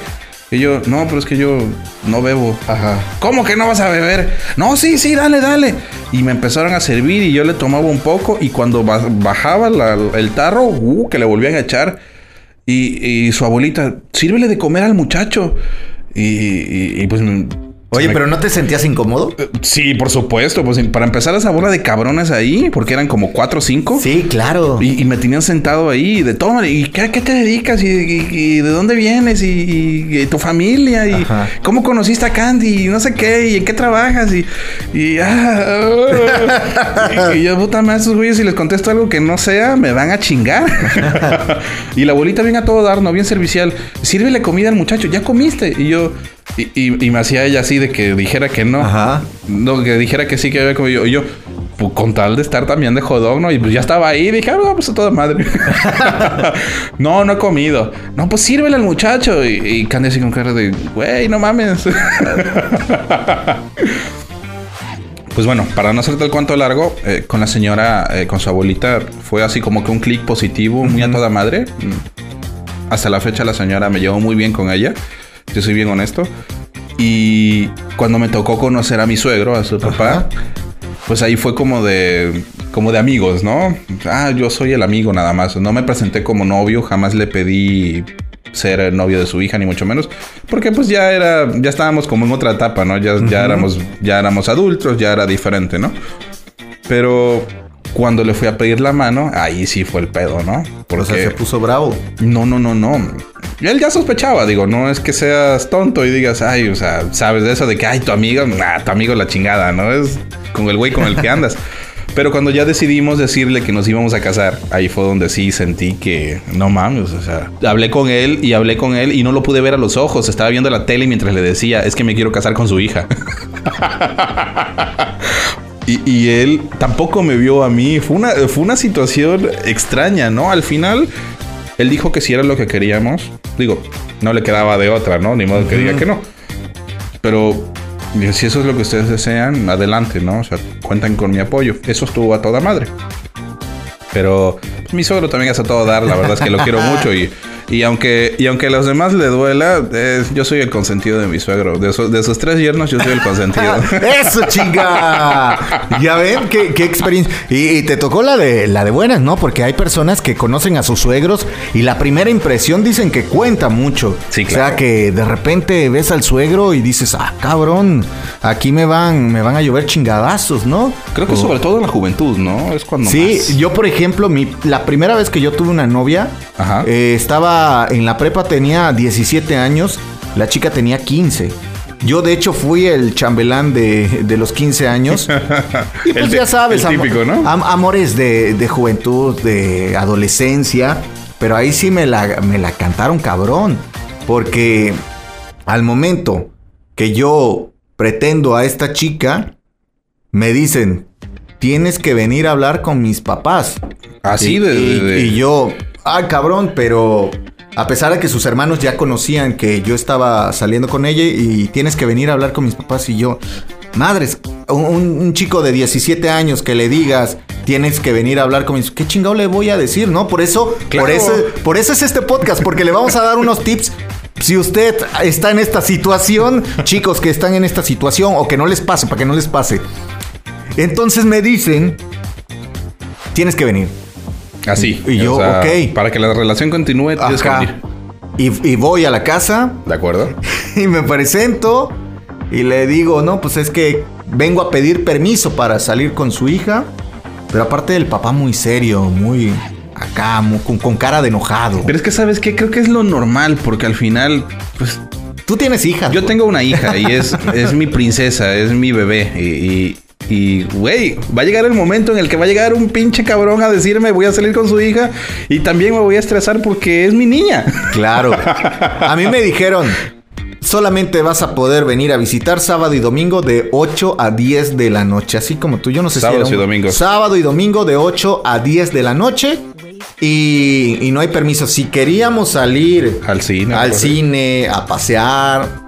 Y yo, no, pero es que yo no bebo. Ajá. ¿Cómo que no vas a beber? No, sí, sí, dale, dale. Y me empezaron a servir y yo le tomaba un poco y cuando ba- bajaba la- el tarro, uh, que le volvían a echar. Y, y su abuelita, sírvele de comer al muchacho. Y, y- y, pues... Oye, me- pero ¿no te sentías incómodo? Sí, por supuesto. Pues para empezar esa bola de cabrones ahí, porque eran como cuatro o cinco. Sí, claro. Y, y me tenían sentado ahí de todo. ¿Y qué, qué te dedicas? ¿Y, y- y de dónde vienes? ¿Y, tu familia? ¿Y Ajá. cómo conociste a Candy? Y no sé qué. ¿Y en qué trabajas? Y, y, ah, y, yo, puta madre, esos güeyes, si les contesto algo que no sea, me van a chingar. y la abuelita bien a todo dar, ¿no? Bien servicial. Sírvele comida al muchacho. ¿Ya comiste? Y yo... Y, y- y me hacía ella así de que dijera que no. Ajá. No, que dijera que sí que había comido. Y yo, pues, con tal de estar también de jodón, ¿no? Y pues ya estaba ahí. Dije, ah, pues a toda madre. no, no he comido. No, pues sírvele al muchacho. Y, y Candy así con cara de, güey, no mames. pues bueno, para no hacerte el cuento largo, eh, con la señora, eh, con su abuelita, fue así como que un clic positivo, muy a toda madre. Hasta la fecha la señora me llevó muy bien con ella. Yo soy bien honesto. Y cuando me tocó conocer a mi suegro, a su papá, Ajá. pues ahí fue como de como de amigos, ¿no? Ah, yo soy el amigo nada más. No me presenté como novio, jamás le pedí ser novio de su hija, ni mucho menos. Porque pues ya era, ya estábamos como en otra etapa, ¿no? Ya, ya, éramos, ya éramos adultos, ya era diferente, ¿no? Pero cuando le fui a pedir la mano, ahí sí fue el pedo, ¿no? Porque se puso bravo. No, no, no, no. Él ya sospechaba, digo, no es que seas tonto y digas, ay, o sea, sabes de eso de que, ay, tu amigo, ah, tu amigo la chingada, ¿no? Es con el güey con el que andas. Pero cuando ya decidimos decirle que nos íbamos a casar, ahí fue donde sí sentí que no mames, o sea, hablé con él y hablé con él y no lo pude ver a los ojos, estaba viendo la tele mientras le decía, es que me quiero casar con su hija. y, él tampoco me vio a mí, fue una, fue una situación extraña, ¿no? Al final, él dijo que si era lo que queríamos, digo, no le quedaba de otra, ¿no? Ni modo que diga que no. Pero si eso es lo que ustedes desean, adelante, ¿no? O sea, cuentan con mi apoyo. Eso estuvo a toda madre. Pero mi suegro también hace todo dar, la verdad es que lo quiero mucho y y aunque, y aunque a los demás le duela, yo soy el consentido de mi suegro. De, de sus tres yernos, yo soy el consentido. ¡Eso, chinga! Ya ven, qué, qué experiencia. Y, te tocó la de, la de buenas, ¿no? Porque hay personas que conocen a sus suegros y la primera impresión dicen que cuenta mucho. Sí, claro. O sea, que de repente ves al suegro y dices, ah, cabrón, aquí me van, me van a llover chingadazos, ¿no? Creo que sobre todo en la juventud, ¿no? Es cuando Sí, yo, por ejemplo, mi, la primera vez que yo tuve una novia, eh, estaba en la prepa, tenía 17 años, la chica tenía 15. Yo, de hecho, fui el chambelán de, los 15 años. Y pues ya sabes, típico, ¿no? amores de, juventud, de adolescencia. Pero ahí sí me la, me la cantaron cabrón. Porque al momento que yo pretendo a esta chica, me dicen, tienes que venir a hablar con mis papás. Así de, y yo, ah, cabrón, pero a pesar de que sus hermanos ya conocían que yo estaba saliendo con ella y tienes que venir a hablar con mis papás y yo, madres, un, chico de 17 años que le digas, tienes que venir a hablar con mis... ¿Qué chingado le voy a decir, no? Por eso, por eso, por eso es este podcast, porque le vamos a dar unos tips si usted está en esta situación, chicos que están en esta situación o que no les pase, para que no les pase. Entonces me dicen, tienes que venir. Así. Y yo, ok. Para que la relación continúe, tienes que venir. Y, voy a la casa. De acuerdo. Y me presento y le digo, no, pues es que vengo a pedir permiso para salir con su hija. Pero aparte del papá muy serio, muy acá, con, cara de enojado. Pero es que, ¿sabes qué? Creo que es lo normal, porque al final, pues... Tú tienes hija. Yo tengo una hija y es, es mi princesa, es mi bebé. y, y, güey, va a llegar el momento en el que va a llegar un pinche cabrón a decirme voy a salir con su hija y también me voy a estresar porque es mi niña. Claro. A mí me dijeron, solamente vas a poder venir a visitar sábado y domingo de 8 a 10 de la noche. Así como tú, yo no sé si... Sábado y domingo. Sábado y domingo de 8 a 10 de la noche. Y, y no hay permiso. Si queríamos salir al cine, al cine, a pasear,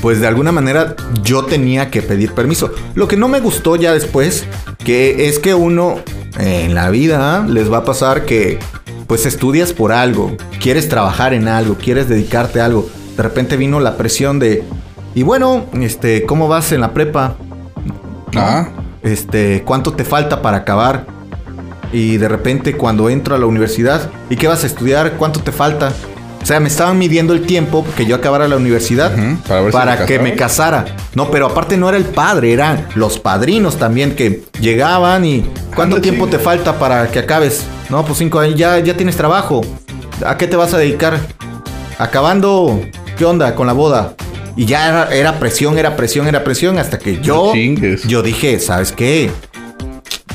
pues de alguna manera yo tenía que pedir permiso. Lo que no me gustó ya después, que es que uno en la vida les va a pasar que pues estudias por algo, quieres trabajar en algo, quieres dedicarte a algo. De repente vino la presión de, y bueno, este, ¿cómo vas en la prepa? Ah. Este, ¿cuánto te falta para acabar? Y de repente cuando entro a la universidad, ¿y qué vas a estudiar? ¿Cuánto te falta? O sea, me estaban midiendo el tiempo que yo acabara la universidad para, que me casara. No, pero aparte no era el padre, eran los padrinos también que llegaban y ¿cuánto tiempo te falta para que acabes? No, pues cinco años, ya, ya tienes trabajo. ¿A qué te vas a dedicar? Acabando, ¿qué onda con la boda? Y ya era, era presión, era presión, era presión, hasta que yo, yo dije, ¿sabes qué?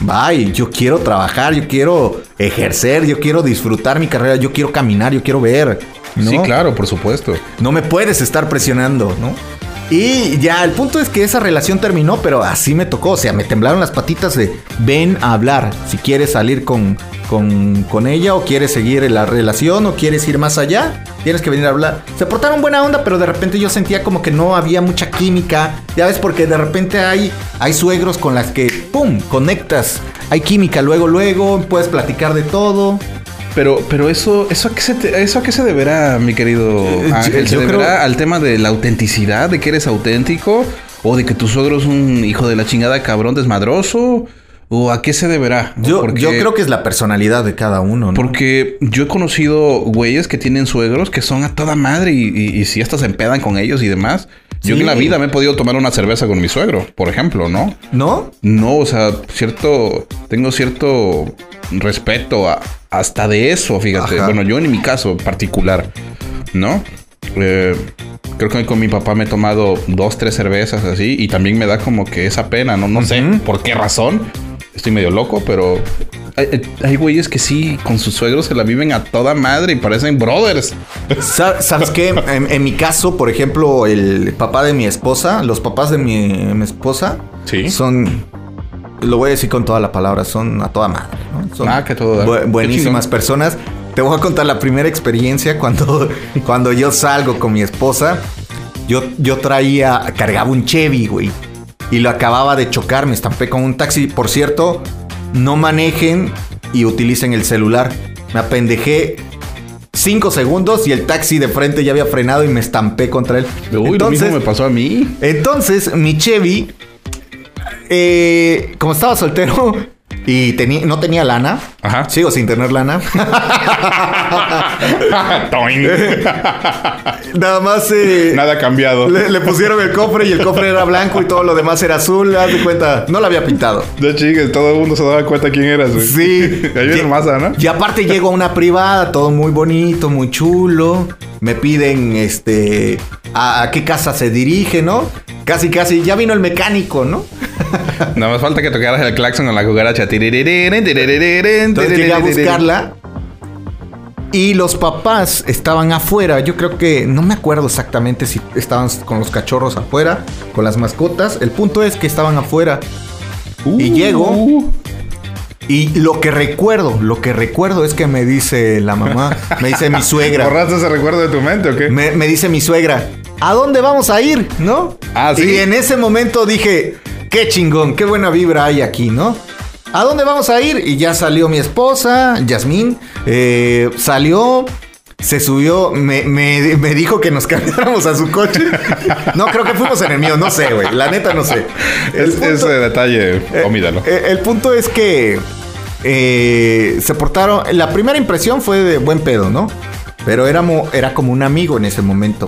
Bye, yo quiero trabajar, yo quiero ejercer, yo quiero disfrutar mi carrera, yo quiero caminar, yo quiero ver. Sí, claro, por supuesto. No me puedes estar presionando, ¿no? Y ya, el punto es que esa relación terminó, pero así me tocó. O sea, me temblaron las patitas de ven a hablar. Si quieres salir con, con, con ella o quieres seguir la relación o quieres ir más allá, tienes que venir a hablar. Se portaron buena onda, pero de repente yo sentía como que no había mucha química. Ya ves, porque de repente hay, hay suegros con las que, ¡pum!, conectas. Hay química luego, luego, puedes platicar de todo. Pero, pero eso, eso a qué se eso a qué se deberá, mi querido eh, Ángel, ¿se deberá al tema de la autenticidad, de que eres auténtico? ¿O de que tu suegro es un hijo de la chingada cabrón desmadroso? ¿O a qué se deberá? Yo, Porque- yo creo que es la personalidad de cada uno, ¿no? Porque yo he conocido güeyes que tienen suegros que son a toda madre y, y, y si hasta se empedan con ellos y demás. Yo en la vida me he podido tomar una cerveza con mi suegro, por ejemplo, ¿no? ¿No? No, o sea, cierto, tengo cierto respeto a- hasta de eso, fíjate. Ajá. Bueno, yo en mi caso particular, ¿no? Eh, creo que con mi papá me he tomado dos, tres cervezas así y también me da como que esa pena, no, no sé por qué razón. Estoy medio loco, pero hay, hay- güeyes que sí, con sus suegros se la viven a toda madre y parecen brothers. Sa- ¿Sabes qué? En, en mi caso, por ejemplo, el papá de mi esposa, los papás de mi, mi esposa, Sí. son, lo voy a decir con toda la palabra, son a toda madre, ¿no? Son Ah, que todo dar. bu- Qué buenísimas personas. Te voy a contar la primera experiencia cuando, cuando yo salgo con mi esposa. Yo, yo traía, cargaba un Chevy, güey. Y lo acababa de chocar, me estampé con un taxi. Por cierto, no manejen y utilicen el celular. Me apendejé cinco segundos y el taxi de frente ya había frenado y me estampé contra él. Uy, lo mismo me pasó a mí. Entonces, mi Chevy, eh, como estaba soltero y no tenía lana, Ajá. sigo sin tener lana, nada más eh, Nada cambiado. le, le pusieron el cofre y el cofre era blanco y todo lo demás era azul. Haz de cuenta, no lo había pintado. De chingues, todo el mundo se daba cuenta quién eras, güey. Sí. Ahí viene masa, ¿no? Y aparte llego a una privada, todo muy bonito, muy chulo. Me piden, este, a, a qué casa se dirige, ¿no? Casi, casi, ya vino el mecánico, ¿no? Nada más falta que tocaras el claxon con la cucaracha. Entonces llegué a buscarla. Y los papás estaban afuera. Yo creo que no me acuerdo exactamente si estaban con los cachorros afuera, con las mascotas. El punto es que estaban afuera. Y llego. Y lo que recuerdo, lo que recuerdo es que me dice la mamá, me dice mi suegra. ¿Borraste ese recuerdo de tu mente o qué? Me, me dice mi suegra, ¿a dónde vamos a ir? ¿No? Ah, ¿sí? Y en ese momento dije, qué chingón, qué buena vibra hay aquí, ¿no? ¿A dónde vamos a ir? Y ya salió mi esposa, Yasmín, eh, salió, se subió, me, me- me dijo que nos cambiáramos a su coche. No, creo que fuimos en el mío, no sé, güey, la neta no sé. El Es- punto- ese detalle, omídalo. eh, el punto es que eh, se portaron. La primera impresión fue de buen pedo, ¿no? Pero éramos, era como un amigo en ese momento.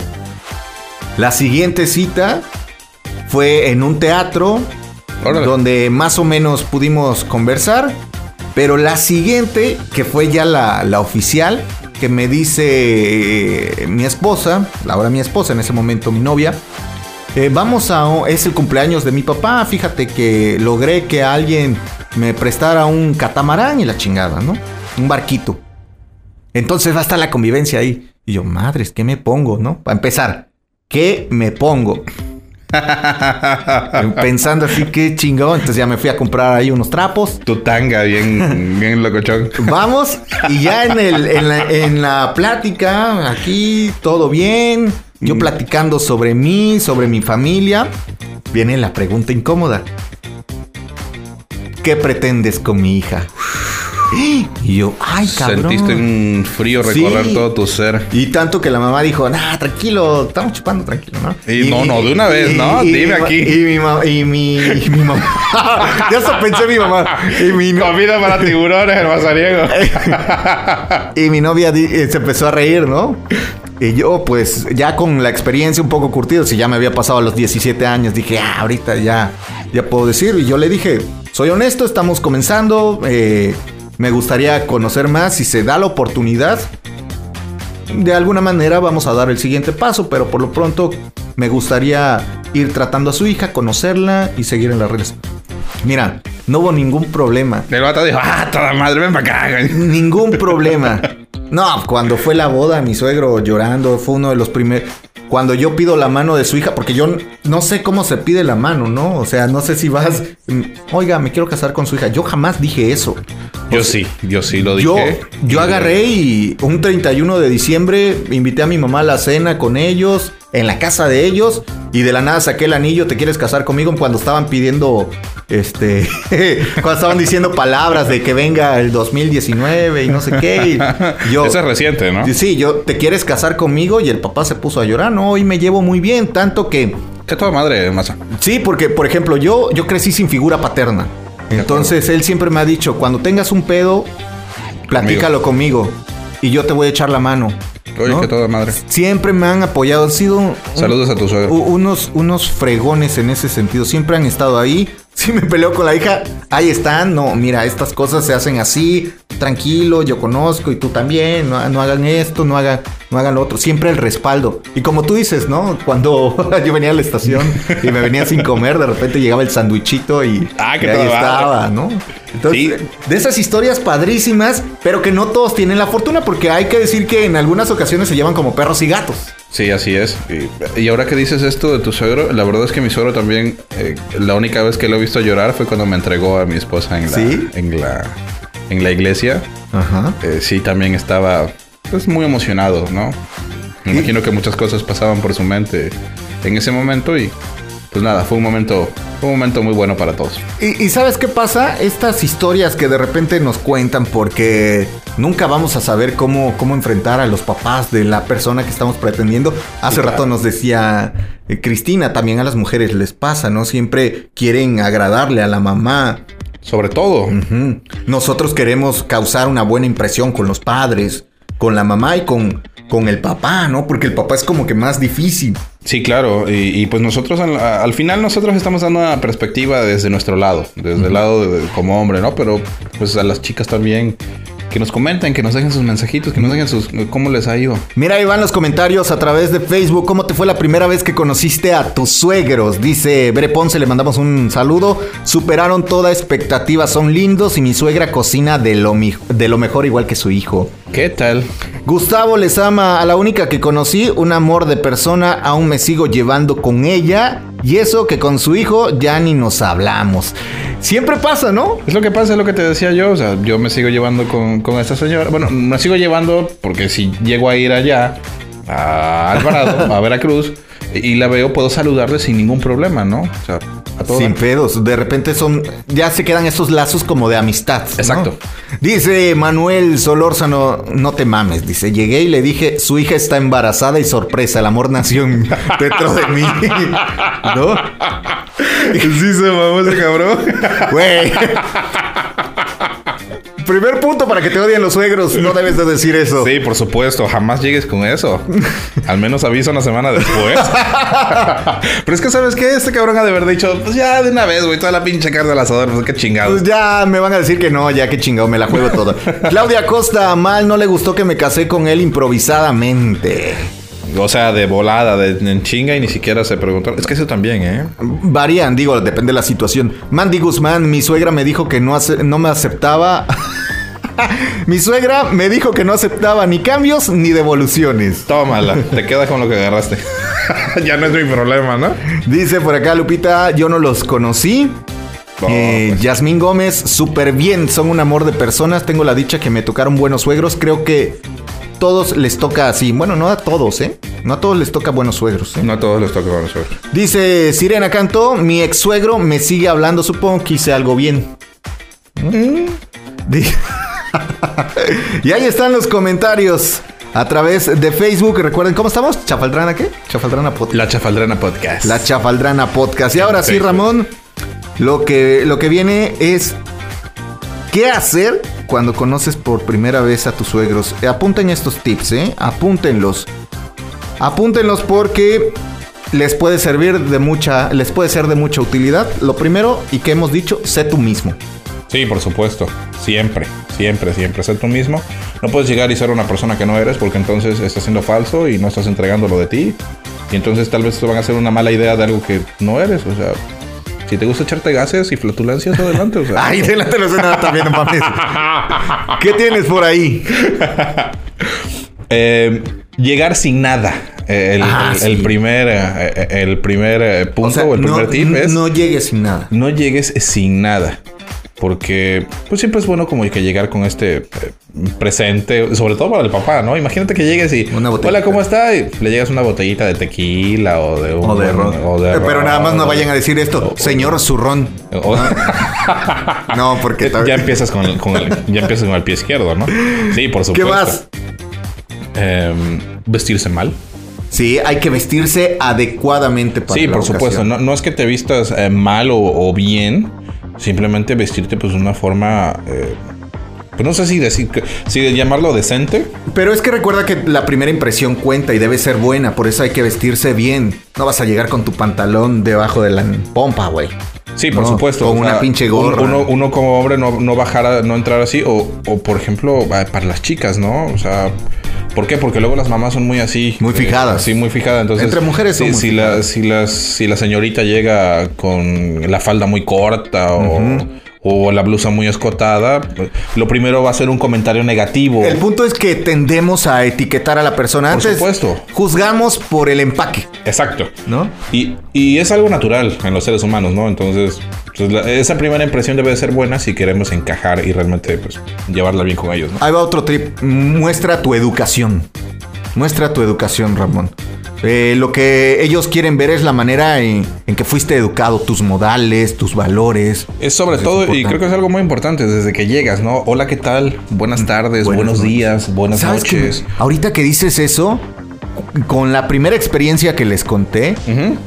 La siguiente cita fue en un teatro Órale. donde más o menos pudimos conversar. Pero la siguiente, que fue ya la, la oficial, que me dice eh, mi esposa, ahora mi esposa, en ese momento mi novia, eh, vamos a... Es el cumpleaños de mi papá. Fíjate que logré que alguien me prestara un catamarán y la chingada, ¿no? Un barquito. Entonces va a estar la convivencia ahí. Y yo, madres, ¿qué me pongo, no? Para empezar, ¿qué me pongo? Pensando así, qué chingón. Entonces ya me fui a comprar ahí unos trapos. Tu tanga bien, bien locochón. Vamos, y ya en, el, en, la, en la plática, aquí todo bien. Yo platicando sobre mí, sobre mi familia. Viene la pregunta incómoda. ¿Qué pretendes con mi hija? Y yo, ay, cabrón. Sentiste un frío recorrer Sí. todo tu ser. Y tanto que la mamá dijo, nah, tranquilo, estamos chupando tranquilo, ¿no? Y no, no, de una vez, ¿no? Dime aquí. Y mi mamá, y mi, y mi mamá. ya hasta pensé mi mamá. Y mi, no- Comida para tiburones, el mazariego. y mi novia eh, se empezó a reír, ¿no? Y yo, pues, ya con la experiencia un poco curtido, si ya me había pasado a los 17 años, dije, ah, ahorita ya, ya puedo decir. Y yo le dije, soy honesto, estamos comenzando, eh, me gustaría conocer más, si se da la oportunidad, de alguna manera vamos a dar el siguiente paso, pero por lo pronto me gustaría ir tratando a su hija, conocerla y seguir en las redes. Mira, no hubo ningún problema. El vato dijo, ah, toda madre, ven para acá. güey". Ningún problema. No, cuando fue la boda, mi suegro llorando, fue uno de los primeros. Cuando yo pido la mano de su hija, porque yo no sé cómo se pide la mano, ¿no? O sea, no sé si vas, mm, oiga, me quiero casar con su hija. Yo jamás dije eso. Yo sí, yo sí lo Yo, dije. yo agarré y un 31 de diciembre invité a mi mamá a la cena con ellos, en la casa de ellos, y de la nada saqué el anillo, ¿te quieres casar conmigo? Cuando estaban pidiendo, este, cuando estaban diciendo palabras de que venga el 2019 y no sé qué. y yo, Eso es reciente, ¿no? Sí, yo, ¿te quieres casar conmigo? Y el papá se puso a llorar, no, hoy me llevo muy bien, tanto que... Que toda madre, masa. Sí, porque, por ejemplo, yo, yo crecí sin figura paterna. Entonces él siempre me ha dicho, cuando tengas un pedo, platícalo conmigo. y yo te voy a echar la mano. Oye, ¿no? que toda madre. Siempre me han apoyado, han sido un- Saludos a tu suegro. unos, unos fregones en ese sentido. Siempre han estado ahí. Si me peleo con la hija, ahí están. No, mira, estas cosas se hacen así. Tranquilo, yo conozco y tú también. No, no hagan esto, no hagan, no hagan lo otro. Siempre el respaldo. Y como tú dices, ¿no? Cuando yo venía a la estación y me venía sin comer, de repente llegaba el sandwichito y, Ah, que y ahí estaba, ¿no? Entonces, Sí. de esas historias padrísimas, pero que no todos tienen la fortuna, porque hay que decir que en algunas ocasiones se llevan como perros y gatos. Sí, así es. Y, y ahora que dices esto de tu suegro, la verdad es que mi suegro también, eh, la única vez que lo he visto llorar fue cuando me entregó a mi esposa en la, ¿Sí? en la, en la iglesia. Ajá. Eh, sí, también estaba pues, muy emocionado, ¿no? Me Sí. imagino que muchas cosas pasaban por su mente en ese momento y pues nada, fue un momento, fue un momento muy bueno para todos. Y, y ¿sabes qué pasa? Estas historias que de repente nos cuentan porque nunca vamos a saber cómo, cómo enfrentar a los papás de la persona que estamos pretendiendo. Hace claro. rato nos decía eh, Cristina, también a las mujeres les pasa, ¿no? Siempre quieren agradarle a la mamá. Sobre todo. Nosotros queremos causar una buena impresión con los padres, con la mamá y con, con el papá, ¿no? Porque el papá es como que más difícil. Sí, claro. Y, y, pues nosotros, al, al final, nosotros estamos dando una perspectiva desde nuestro lado, desde el lado de- como hombre, ¿no? Pero pues a las chicas también que nos comenten, que nos dejen sus mensajitos, que nos dejen sus cómo les ha ido. Mira, ahí van los comentarios a través de Facebook. ¿Cómo te fue la primera vez que conociste a tus suegros? Dice Bere Ponce, le mandamos un saludo. Superaron toda expectativa, son lindos y mi suegra cocina de lo, de lo mejor igual que su hijo. ¿Qué tal? Gustavo les ama a la única que conocí, un amor de persona, aún me sigo llevando con ella. Y eso que con su hijo ya ni nos hablamos. Siempre pasa, ¿no? Es lo que pasa, es lo que te decía yo. O sea, yo me sigo llevando con, con esta señora. Bueno, me sigo llevando porque si llego a ir allá, a Alvarado, a Veracruz, y la veo, puedo saludarle sin ningún problema, ¿no? O sea, a todos. Sin pedos. De repente son. Ya se quedan esos lazos como de amistad. ¿no? Exacto. Dice Manuel Solórzano, no te mames. Dice, llegué y le dije, su hija está embarazada y sorpresa, el amor nació en- dentro de mí. ¿No? Sí, se mamó ese cabrón. Güey. Primer punto para que te odien los suegros. No debes de decir eso. Sí, por supuesto, jamás llegues con eso. Al menos avisa una semana después. Pero es que, ¿sabes qué? Este cabrón ha de haber dicho, pues ya de una vez, güey, toda la pinche carne al asador, pues qué chingados. Pues ya me van a decir que no, ya que chingado, me la juego toda. Claudia Costa, mal, no le gustó que me casé con él improvisadamente. O sea, de volada, de en chinga y ni siquiera se preguntó. Es que eso también, ¿eh? Varían, digo, depende de la situación. Mandy Guzmán, mi suegra me dijo que no, ace- no me aceptaba. mi suegra me dijo que no aceptaba ni cambios ni devoluciones. Tómala, te quedas con lo que agarraste. ya no es mi problema, ¿no? Dice por acá Lupita, yo no los conocí. No, Eh, pues. Yasmín Gómez, súper bien, son un amor de personas. Tengo la dicha que me tocaron buenos suegros. Creo que todos les toca así. Bueno, no a todos, ¿eh? No a todos les toca buenos suegros, ¿eh? No a todos les toca con nosotros. Dice Sirena Canto, mi ex suegro me sigue hablando, supongo que hice algo bien. Mm. Y ahí están los comentarios a través de Facebook. Recuerden, ¿cómo estamos? ¿Chafaldrana qué? Chafaldrana Podcast. La Chafaldrana Podcast. La Chafaldrana Podcast. Y ahora sí. Ramón, lo que, lo que viene es qué hacer cuando conoces por primera vez a tus suegros. Eh, Apunten estos tips, ¿eh? Apúntenlos. Apúntenlos porque les puede servir de mucha, les puede ser de mucha utilidad. Lo primero y que hemos dicho, sé tú mismo. Sí, por supuesto. Siempre, siempre, siempre. Ser tú mismo. No puedes llegar y ser una persona que no eres porque entonces estás siendo falso y no estás entregando lo de ti. Y entonces tal vez te van a hacer una mala idea de algo que no eres. O sea, si te gusta echarte gases y flatulencias, adelante. O sea, Ay, delante no sé nada también, no mames. ¿Qué tienes por ahí? Eh, llegar sin nada. Eh, El, Ah, el- sí. el primer, eh, el primer eh, punto O sea, o el primer no, tip es no llegues sin nada. no llegues sin nada. Porque pues siempre es bueno como que llegar con este eh, presente, sobre todo para el papá, ¿no? Imagínate que llegues y Una hola, ¿cómo está? Y le llegas una botellita de tequila o de un O de ron. o de Eh, Pero nada más no vayan a decir esto, señor zurrón. o- No, porque tal- ya empiezas con el, con el- ya empiezas con el pie izquierdo, ¿no? Sí, por ¿Qué supuesto. más? Em, vestirse mal. Sí, hay que vestirse adecuadamente para Sí, la por supuesto. No, no es que te vistas eh, mal o, o bien, simplemente vestirte pues de una forma... Eh, pues no sé si decir, si llamarlo decente. Pero es que recuerda que la primera impresión cuenta y debe ser buena, por eso hay que vestirse bien. No vas a llegar con tu pantalón debajo de la pompa, güey. Sí, por supuesto. Con una pinche gorra. Uno, como hombre no, no bajar, no entrar así. O, o, por ejemplo, para las chicas, ¿no? O sea, ¿por qué? Porque luego las mamás son muy así. Muy fijadas. sí, muy fijadas. Entonces, Entre mujeres sí, si, la, si, las, si la señorita llega con la falda muy corta o o la blusa muy escotada, lo primero va a ser un comentario negativo. El punto es que tendemos a etiquetar a la persona. Por supuesto. Juzgamos por el empaque. Exacto. ¿No? Y, es algo natural en los seres humanos, ¿no? Entonces, esa primera impresión debe ser buena si queremos encajar y realmente pues, llevarla bien con ellos. Ahí va otro trip. Muestra tu educación. Muestra tu educación, Ramón. Eh, lo que ellos quieren ver es la manera en, que fuiste educado, tus modales, tus valores. Es sobre todo, y creo que es algo muy importante desde que llegas, ¿no? Hola, ¿qué tal? Buenas mm, tardes, buenos días, buenas noches. ahorita que dices eso, con la primera experiencia que les conté,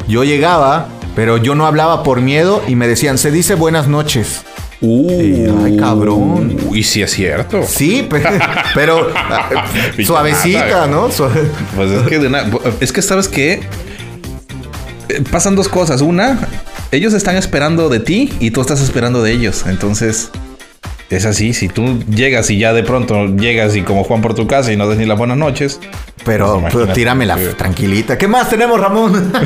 yo llegaba, pero yo no hablaba por miedo y me decían, se dice buenas noches. Uh, ay, cabrón. Y si es cierto. Sí, pero, suavecita, ¿no? Pues es que, es que sabes que eh, pasan dos cosas. Una, ellos están esperando de ti y tú estás esperando de ellos. Entonces, es así. Si tú llegas y ya de pronto llegas y como Juan por tu casa y no des ni las buenas noches. Pero, pues, pero tíramela tranquilita. ¿Qué más tenemos, Ramón?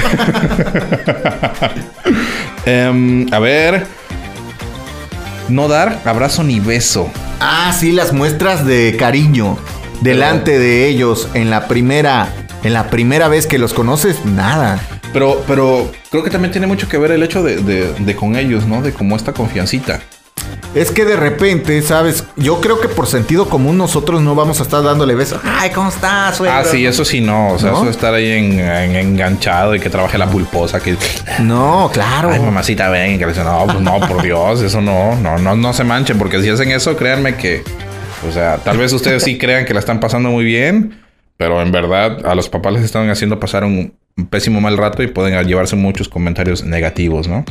Em, a ver no dar abrazo ni beso. Ah, sí, las muestras de cariño delante de ellos en la primera en la primera vez que los conoces, nada. Pero, pero creo que también tiene mucho que ver el hecho de, de con ellos, ¿no? De cómo esta confiancita. Es que de repente, ¿sabes? Yo creo que por sentido común nosotros no vamos a estar dándole besos. Ay, ¿cómo estás? Ah, sí, eso sí no. O sea, eso de estar ahí en, enganchado y que trabaje la pulposa. Que... No, claro. Ay, mamacita, ven. Que dice, no, pues no, por Dios, eso no. No, no, no se manchen. Porque si hacen eso, créanme que... O sea, tal vez ustedes sí crean que la están pasando muy bien. Pero en verdad, a los papás les están haciendo pasar un, un pésimo mal rato y pueden llevarse muchos comentarios negativos, ¿no?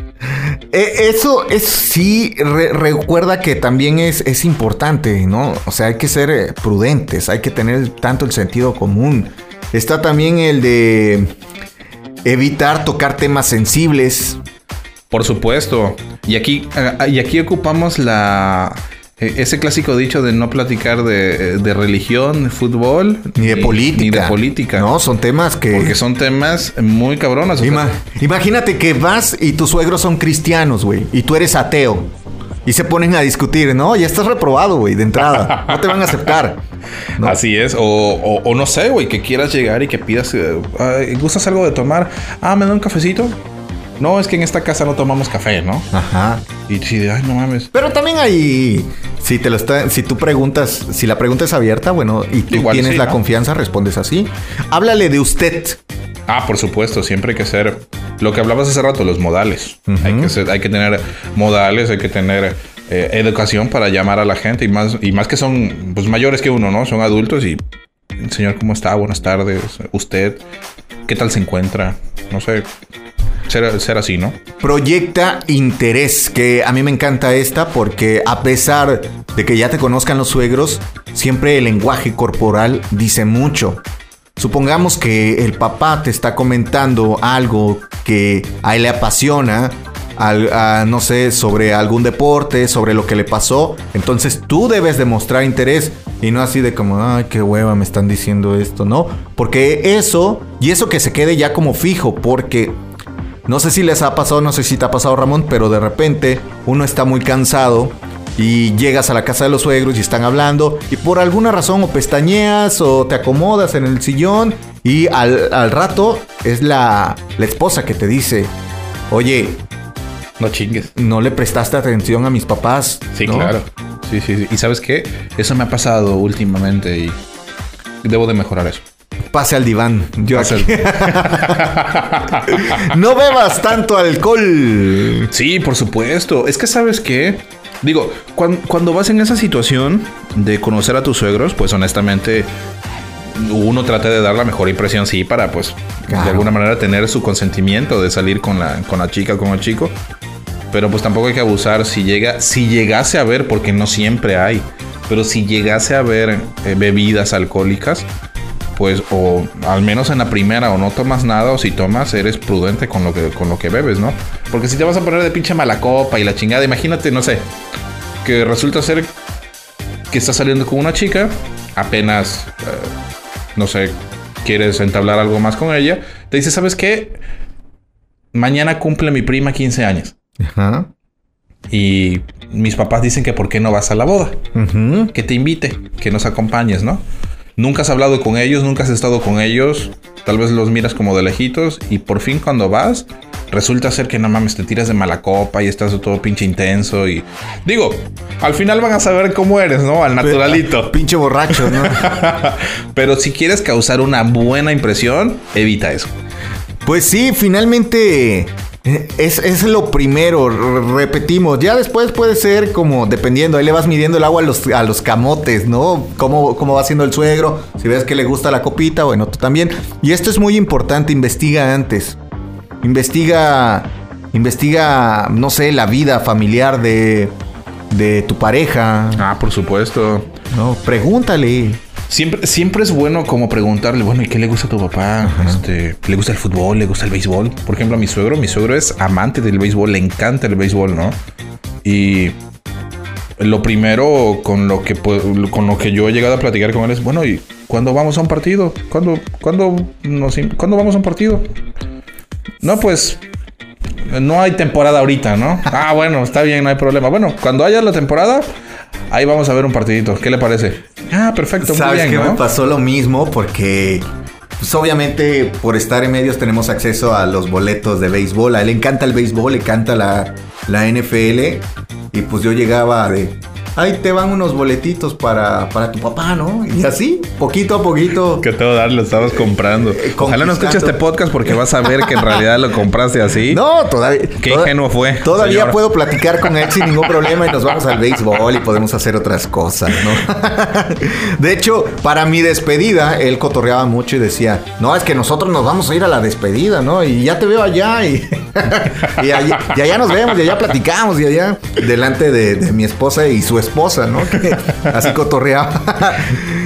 Eh, eso es sí, recuerda que también es, es importante, ¿no? O sea, hay que ser eh, prudentes, hay que tener tanto el sentido común. Está también el de evitar tocar temas sensibles. Por supuesto. Y aquí, ah, y aquí ocupamos la, ese clásico dicho de no platicar de, de religión, fútbol, ni de política. Ni de política. No, son temas que. Porque son temas muy cabronas. imagínate que vas y tus suegros son cristianos, güey, y tú eres ateo. Y se ponen a discutir, ¿no? Ya estás reprobado, güey, de entrada. No te van a aceptar. Así es. O, o, no sé, güey, que quieras llegar y que pidas, eh, ¿gustas algo de tomar? Ah, me da un cafecito. No, es que en esta casa no tomamos café, ¿no? Ajá. Y si, ay, no mames. Pero también hay, si te lo está, si tú preguntas, si la pregunta es abierta, bueno, y tú tienes la confianza, respondes así. Háblale de usted. Ah, por supuesto, siempre hay que ser lo que hablabas hace rato, los modales. hay, que hay que tener modales, hay que tener eh, educación para llamar a la gente y más, y más que son pues, mayores que uno, ¿no? Son adultos y, señor, ¿cómo está? Buenas tardes. ¿Usted? ¿Qué tal se encuentra? No sé, ser, así, ¿no? Proyecta interés, que a mí me encanta esta porque a pesar de que ya te conozcan los suegros, siempre el lenguaje corporal dice mucho. Supongamos que el papá te está comentando algo que a él le apasiona, no sé, sobre algún deporte, sobre lo que le pasó. Entonces tú debes demostrar interés y no así de como, ay, qué hueva, me están diciendo esto, ¿no? Porque eso, y eso que se quede ya como fijo, porque no sé si les ha pasado, no sé si te ha pasado Ramón, pero de repente uno está muy cansado y llegas a la casa de los suegros y están hablando y por alguna razón o pestañeas o te acomodas en el sillón y al, rato es la, la esposa que te dice, oye, no chingues. No le prestaste atención a mis papás. Sí, claro. Sí, sí, sí. Y sabes qué? Eso me ha pasado últimamente y debo de mejorar eso. Pase al diván. Yo no bebas tanto alcohol. Sí, por supuesto. Es que sabes qué. Digo, cuando, vas en esa situación de conocer a tus suegros, pues honestamente uno trata de dar la mejor impresión, sí, para pues de alguna manera tener su consentimiento de salir con la, con la chica, con el chico. Pero pues tampoco hay que abusar si llega, si llegase a haber, porque no siempre hay, pero si llegase a haber eh, bebidas alcohólicas, pues o al menos en la primera o no tomas nada o si tomas eres prudente con lo que con lo que bebes, ¿no? Porque si te vas a poner de pinche mala copa y la chingada, imagínate, no sé, que resulta ser que estás saliendo con una chica, apenas eh, no sé, quieres entablar algo más con ella, te dice, "¿Sabes qué? Mañana cumple mi prima 15 años." Ajá. Y mis papás dicen que por qué no vas a la boda. Que te invite, que nos acompañes, ¿no? Nunca has hablado con ellos, nunca has estado con ellos. Tal vez los miras como de lejitos. Y por fin cuando vas, resulta ser que no mames, te tiras de mala copa y estás todo pinche intenso. Y digo, al final van a saber cómo eres, ¿no? Al naturalito. Pinche borracho, ¿no? Pero si quieres causar una buena impresión, evita eso. Pues sí, finalmente es, es lo primero, repetimos. Ya después puede ser como, dependiendo, ahí le vas midiendo el agua a los, a los camotes, ¿no? Cómo, cómo va haciendo el suegro, si ves que le gusta la copita, bueno, tú también. Y esto es muy importante, investiga antes. Investiga, investiga, no sé, la vida familiar de, de tu pareja, Ah, por supuesto. ¿no? Pregúntale. Siempre, siempre es bueno como preguntarle, bueno, ¿y qué le gusta a tu papá? Este, ¿Le gusta el fútbol? ¿Le gusta el béisbol? Por ejemplo, a mi suegro, mi suegro es amante del béisbol, le encanta el béisbol, ¿no? Y lo primero con lo que con lo que yo he llegado a platicar con él es, bueno, ¿y cuándo vamos a un partido? ¿Cuándo, cuándo, nos ¿cuándo vamos a un partido? No, pues no hay temporada ahorita, ¿no? Ah, bueno, está bien, no hay problema. Bueno, cuando haya la temporada, ahí vamos a ver un partidito. ¿Qué le parece? Ah, perfecto, muy ¿Sabes bien, ¿no? me pasó lo mismo? Porque, pues obviamente, por estar en medios tenemos acceso a los boletos de béisbol. A él le encanta el béisbol, le encanta la, la NFL. Y pues yo llegaba de, ahí te van unos boletitos para, para tu papá, ¿no? Y así, poquito a poquito. Que todo dar lo estabas comprando. Eh, Ojalá no escuches este podcast porque vas a ver que en realidad lo compraste así. No, todavía. Qué toda- ingenuo fue, Todavía señor. puedo platicar con él sin ningún problema y nos vamos al béisbol y podemos hacer otras cosas, ¿no? De hecho, para mi despedida, él cotorreaba mucho y decía: No, es que nosotros nos vamos a ir a la despedida, ¿no? Y ya te veo allá y, y, allá, y allá nos vemos y allá platicamos y allá delante de, de mi esposa y su esposa, ¿no? Que así cotorreaba.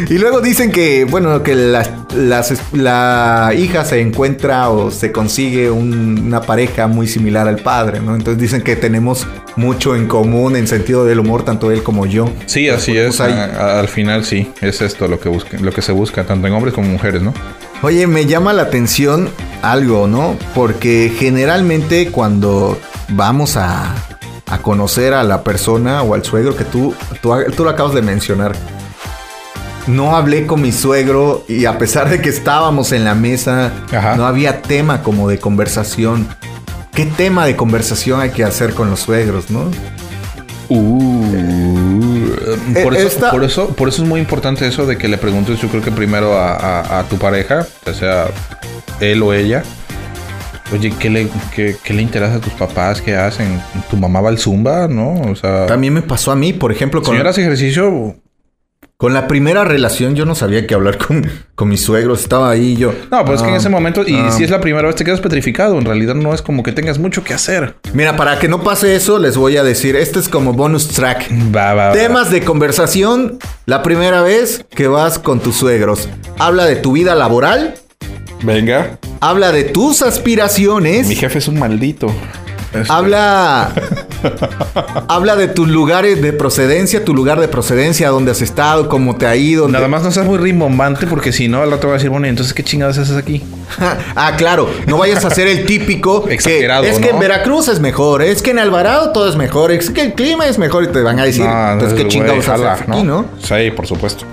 Y luego dicen que, bueno, que la, las- la hija se encuentra o se consigue un- una pareja muy similar al padre, ¿no? Entonces dicen que tenemos mucho en común en sentido del humor, tanto él como yo. Sí, así Pues es. A- al final sí, es esto lo que busca, lo que se busca, tanto en hombres como en mujeres, ¿no? Oye, me llama la atención algo, ¿no? Porque generalmente cuando vamos a, a conocer a la persona o al suegro que tú, tú, tú lo acabas de mencionar, no hablé con mi suegro y a pesar de que estábamos en la mesa, Ajá. no había tema como de conversación. ¿Qué tema de conversación hay que hacer con los suegros, no? Por, Eh, eso, esta- por, eso, por eso es muy importante eso de que le preguntes, yo creo que primero a, a- a tu pareja, ya sea él o ella. Oye, ¿qué le, qué, qué le interesa a tus papás? ¿Qué hacen? ¿Tu mamá va al zumba? ¿No? O sea, También me pasó a mí, por ejemplo, con, señora hace ejercicio. Con la primera relación yo no sabía qué hablar con, con mis suegros. Estaba ahí yo. No, pero es que en ah, ese momento, y ah. si es la primera vez, te quedas petrificado. En realidad no es como que tengas mucho que hacer. Mira, para que no pase eso, les voy a decir, este es como bonus track. Va, va, va. Temas de conversación la primera vez que vas con tus suegros. Habla de tu vida laboral, Venga. habla de tus aspiraciones, Mi jefe es un maldito. Es- habla habla de tus lugares de procedencia, tu lugar de procedencia, dónde has estado, cómo te ha ido. Nada más no seas muy rimbombante porque si no, al rato va a decir, bueno, ¿y entonces qué chingadas haces aquí? ah, claro, no vayas a ser el típico que Exagerado, es que en Veracruz es mejor, es que en Alvarado todo es mejor, es que el clima es mejor y te van a decir, No, entonces qué chingados haces aquí, ¿no? Sí, por supuesto.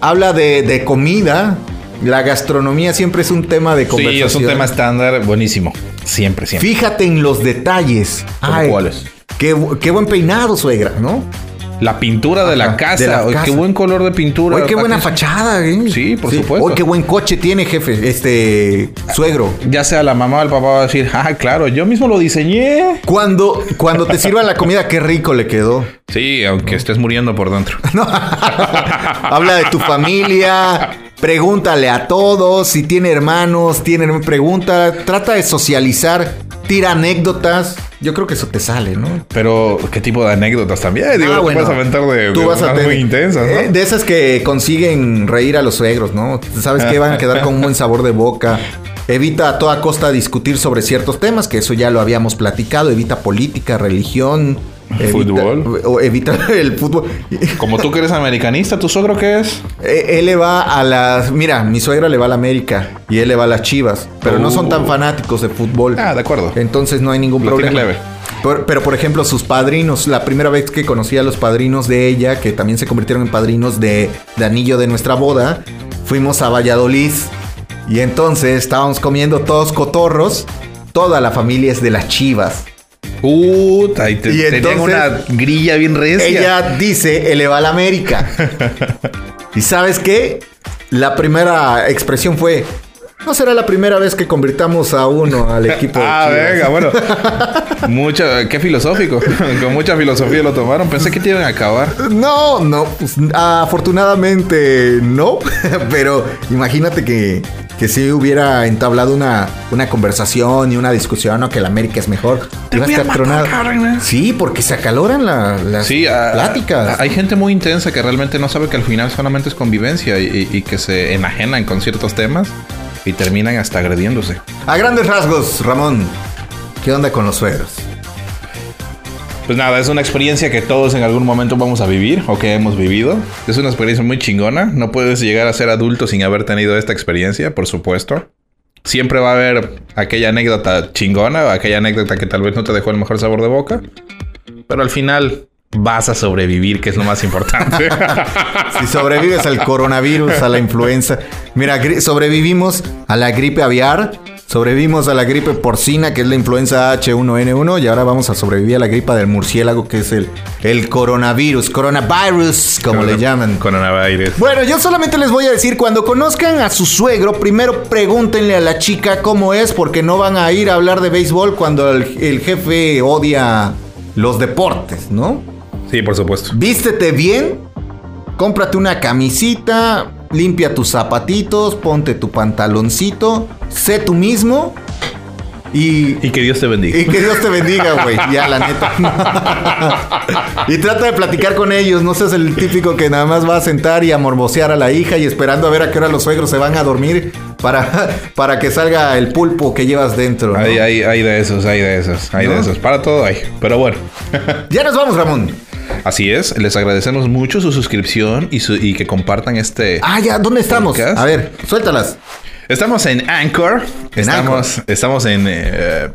Habla de, de comida. La gastronomía siempre es un tema de Sí, conversación. es un tema estándar buenísimo. Siempre, siempre. Fíjate en los detalles. ¿Cómo Ay, cuáles? Qué, bu- qué buen peinado, suegra, ¿no? La pintura de la casa. de la Oye, casa. Qué buen color de pintura. Oye, qué buena fachada, ¿eh? Sí, por supuesto. Oye, qué buen coche tiene, jefe. Este, suegro. Ya sea la mamá o el papá va a decir, ah, claro, yo mismo lo diseñé. Cuando, cuando te sirvan la comida, qué rico le quedó. Sí, aunque estés muriendo por dentro. Habla de tu familia. Pregúntale a todos, si tiene hermanos, tiene pregunta, trata de socializar, tira anécdotas. Yo creo que eso te sale, ¿no? Pero, ¿qué tipo de anécdotas también? Digo, Ah, bueno. vas a aventar de, Tú de vas a tener- muy intensas, ¿no? eh, de esas que consiguen reír a los suegros, ¿no? Sabes que van a quedar con un buen sabor de boca. Evita a toda costa discutir sobre ciertos temas, que eso ya lo habíamos platicado. Evita política, religión. Evita- Fútbol. o evita el fútbol. Como tú que eres americanista, ¿tu suegro qué es? Eh, Él le va a las. Mira, mi suegra le va a la América y él le va a las Chivas, pero no son tan Uh. fanáticos de fútbol. Ah, de acuerdo. Entonces no hay ningún Lo problema. leve. Pero, pero, por ejemplo, sus padrinos, la primera vez que conocí a los padrinos de ella, que también se convirtieron en padrinos de, de anillo de nuestra boda, fuimos a Valladolid y entonces estábamos comiendo todos cotorros. Toda la familia es de las chivas. Puta, y, te, Y tenían entonces- una grilla bien recia. Ella dice, él le va a la América. ¿Y sabes qué? La primera expresión fue, no será la primera vez que convirtamos a uno al equipo de Ah, Chivas". venga, bueno. Mucha, qué filosófico. Con mucha filosofía lo tomaron. Pensé que te iban a acabar. No, no, pues, afortunadamente no, pero imagínate que, que si hubiera entablado una, una conversación y una discusión o que la América es mejor, Te iba a estar matar, tronado. ¿eh? Sí, porque se acaloran la- las Sí, pláticas. hay gente muy intensa que realmente no sabe que al final solamente es convivencia y, y- y que se enajenan con ciertos temas y terminan hasta agrediéndose. A grandes rasgos, Ramón, ¿qué onda con los suegros? Pues nada, es una experiencia que todos en algún momento vamos a vivir o que hemos vivido. Es una experiencia muy chingona. No puedes llegar a ser adulto sin haber tenido esta experiencia, por supuesto. Siempre va a haber aquella anécdota chingona o aquella anécdota que tal vez no te dejó el mejor sabor de boca. Pero al final vas a sobrevivir, que es lo más importante. Si sobrevives al coronavirus, a la influenza. Mira, sobrevivimos a la gripe aviar, sobrevivimos a la gripe porcina, que es la influenza H1N1, y ahora vamos a sobrevivir a la gripa del murciélago, que es el, el coronavirus, coronavirus, como le llaman. Coronavirus. Bueno, yo solamente les voy a decir, cuando conozcan a su suegro, primero pregúntenle a la chica cómo es, porque no van a ir a hablar de béisbol cuando el, el jefe odia los deportes, ¿no? Sí, por supuesto. Vístete bien, cómprate una camisita, limpia tus zapatitos, ponte tu pantaloncito, sé tú mismo y, Y que Dios te bendiga. y que Dios te bendiga, güey. Ya, la neta. y trata de platicar con ellos. No seas el típico que nada más va a sentar y a morbosear a la hija y esperando a ver a qué hora los suegros se van a dormir para, para que salga el pulpo que llevas dentro. ¿no? Hay, hay, hay de esos, hay de esos, hay de esos. Para todo hay. Pero bueno. Ya nos vamos, Ramón. Así es, les agradecemos mucho su suscripción y, su- y que compartan este... Ah, ya, ¿dónde estamos? Podcast. A ver, suéltalas. Estamos en Anchor, En estamos, estamos en eh,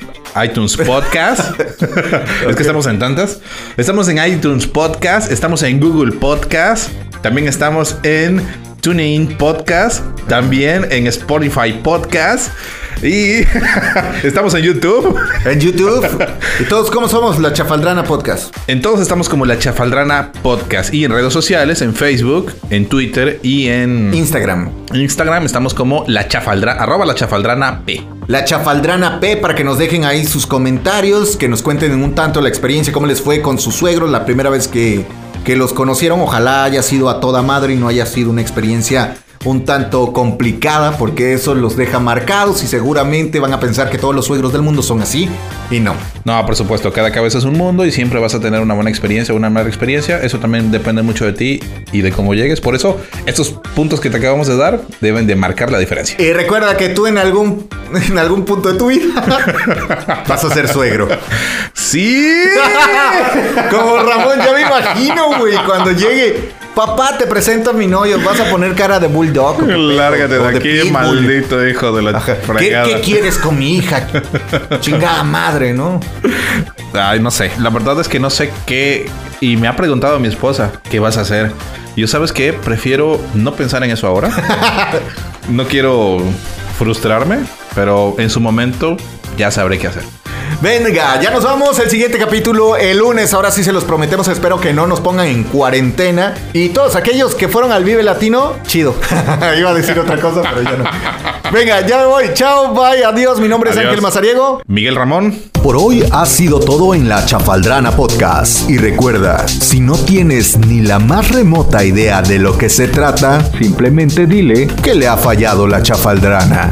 iTunes Podcast, es que estamos en tantas. Estamos en iTunes Podcast, estamos en Google Podcast, también estamos en TuneIn Podcast, también en Spotify Podcast y estamos en YouTube. En YouTube. ¿Y todos cómo somos? La Chafaldrana Podcast. En todos estamos como La Chafaldrana Podcast y en redes sociales, en Facebook, en Twitter y en Instagram. Instagram estamos como La Chafaldrana, arroba La Chafaldrana P. La Chafaldrana P para que nos dejen ahí sus comentarios, que nos cuenten en un tanto la experiencia, cómo les fue con sus suegros la primera vez que, que los conocieron. Ojalá haya sido a toda madre y no haya sido una experiencia un tanto complicada, porque eso los deja marcados y seguramente van a pensar que todos los suegros del mundo son así. Y no. No, por supuesto, cada cabeza es un mundo y siempre vas a tener una buena experiencia o una mala experiencia. Eso también depende mucho de ti y de cómo llegues. Por eso, estos puntos que te acabamos de dar deben de marcar la diferencia. Y recuerda que tú en algún, en algún punto de tu vida vas a ser suegro. ¡Sí! Como Ramón, ya me imagino, güey, cuando llegue. Papá, te presento a mi novio. Vas a poner cara de bulldog. Lárgate de aquí, pitbull. maldito hijo de la Ajá. ¿Qué, fregada. qué quieres con mi hija? Chingada madre, ¿no? Ay, no sé. La verdad es que no sé qué. Y me ha preguntado mi esposa qué vas a hacer. Yo, ¿sabes qué? Prefiero no pensar en eso ahora. no quiero frustrarme, pero en su momento ya sabré qué hacer. Venga, ya nos vamos. El siguiente capítulo el lunes. Ahora sí se los prometemos. Espero que no nos pongan en cuarentena. Y todos aquellos que fueron al Vive Latino, chido. Iba a decir otra cosa, pero ya no. Venga, ya me voy. Chao, bye, adiós. Mi nombre es Ángel Mazariego. Miguel Ramón. Por hoy ha sido todo en la Chafaldrana Podcast. Y recuerda, si no tienes ni la más remota idea de lo que se trata, simplemente dile que le ha fallado la chafaldrana.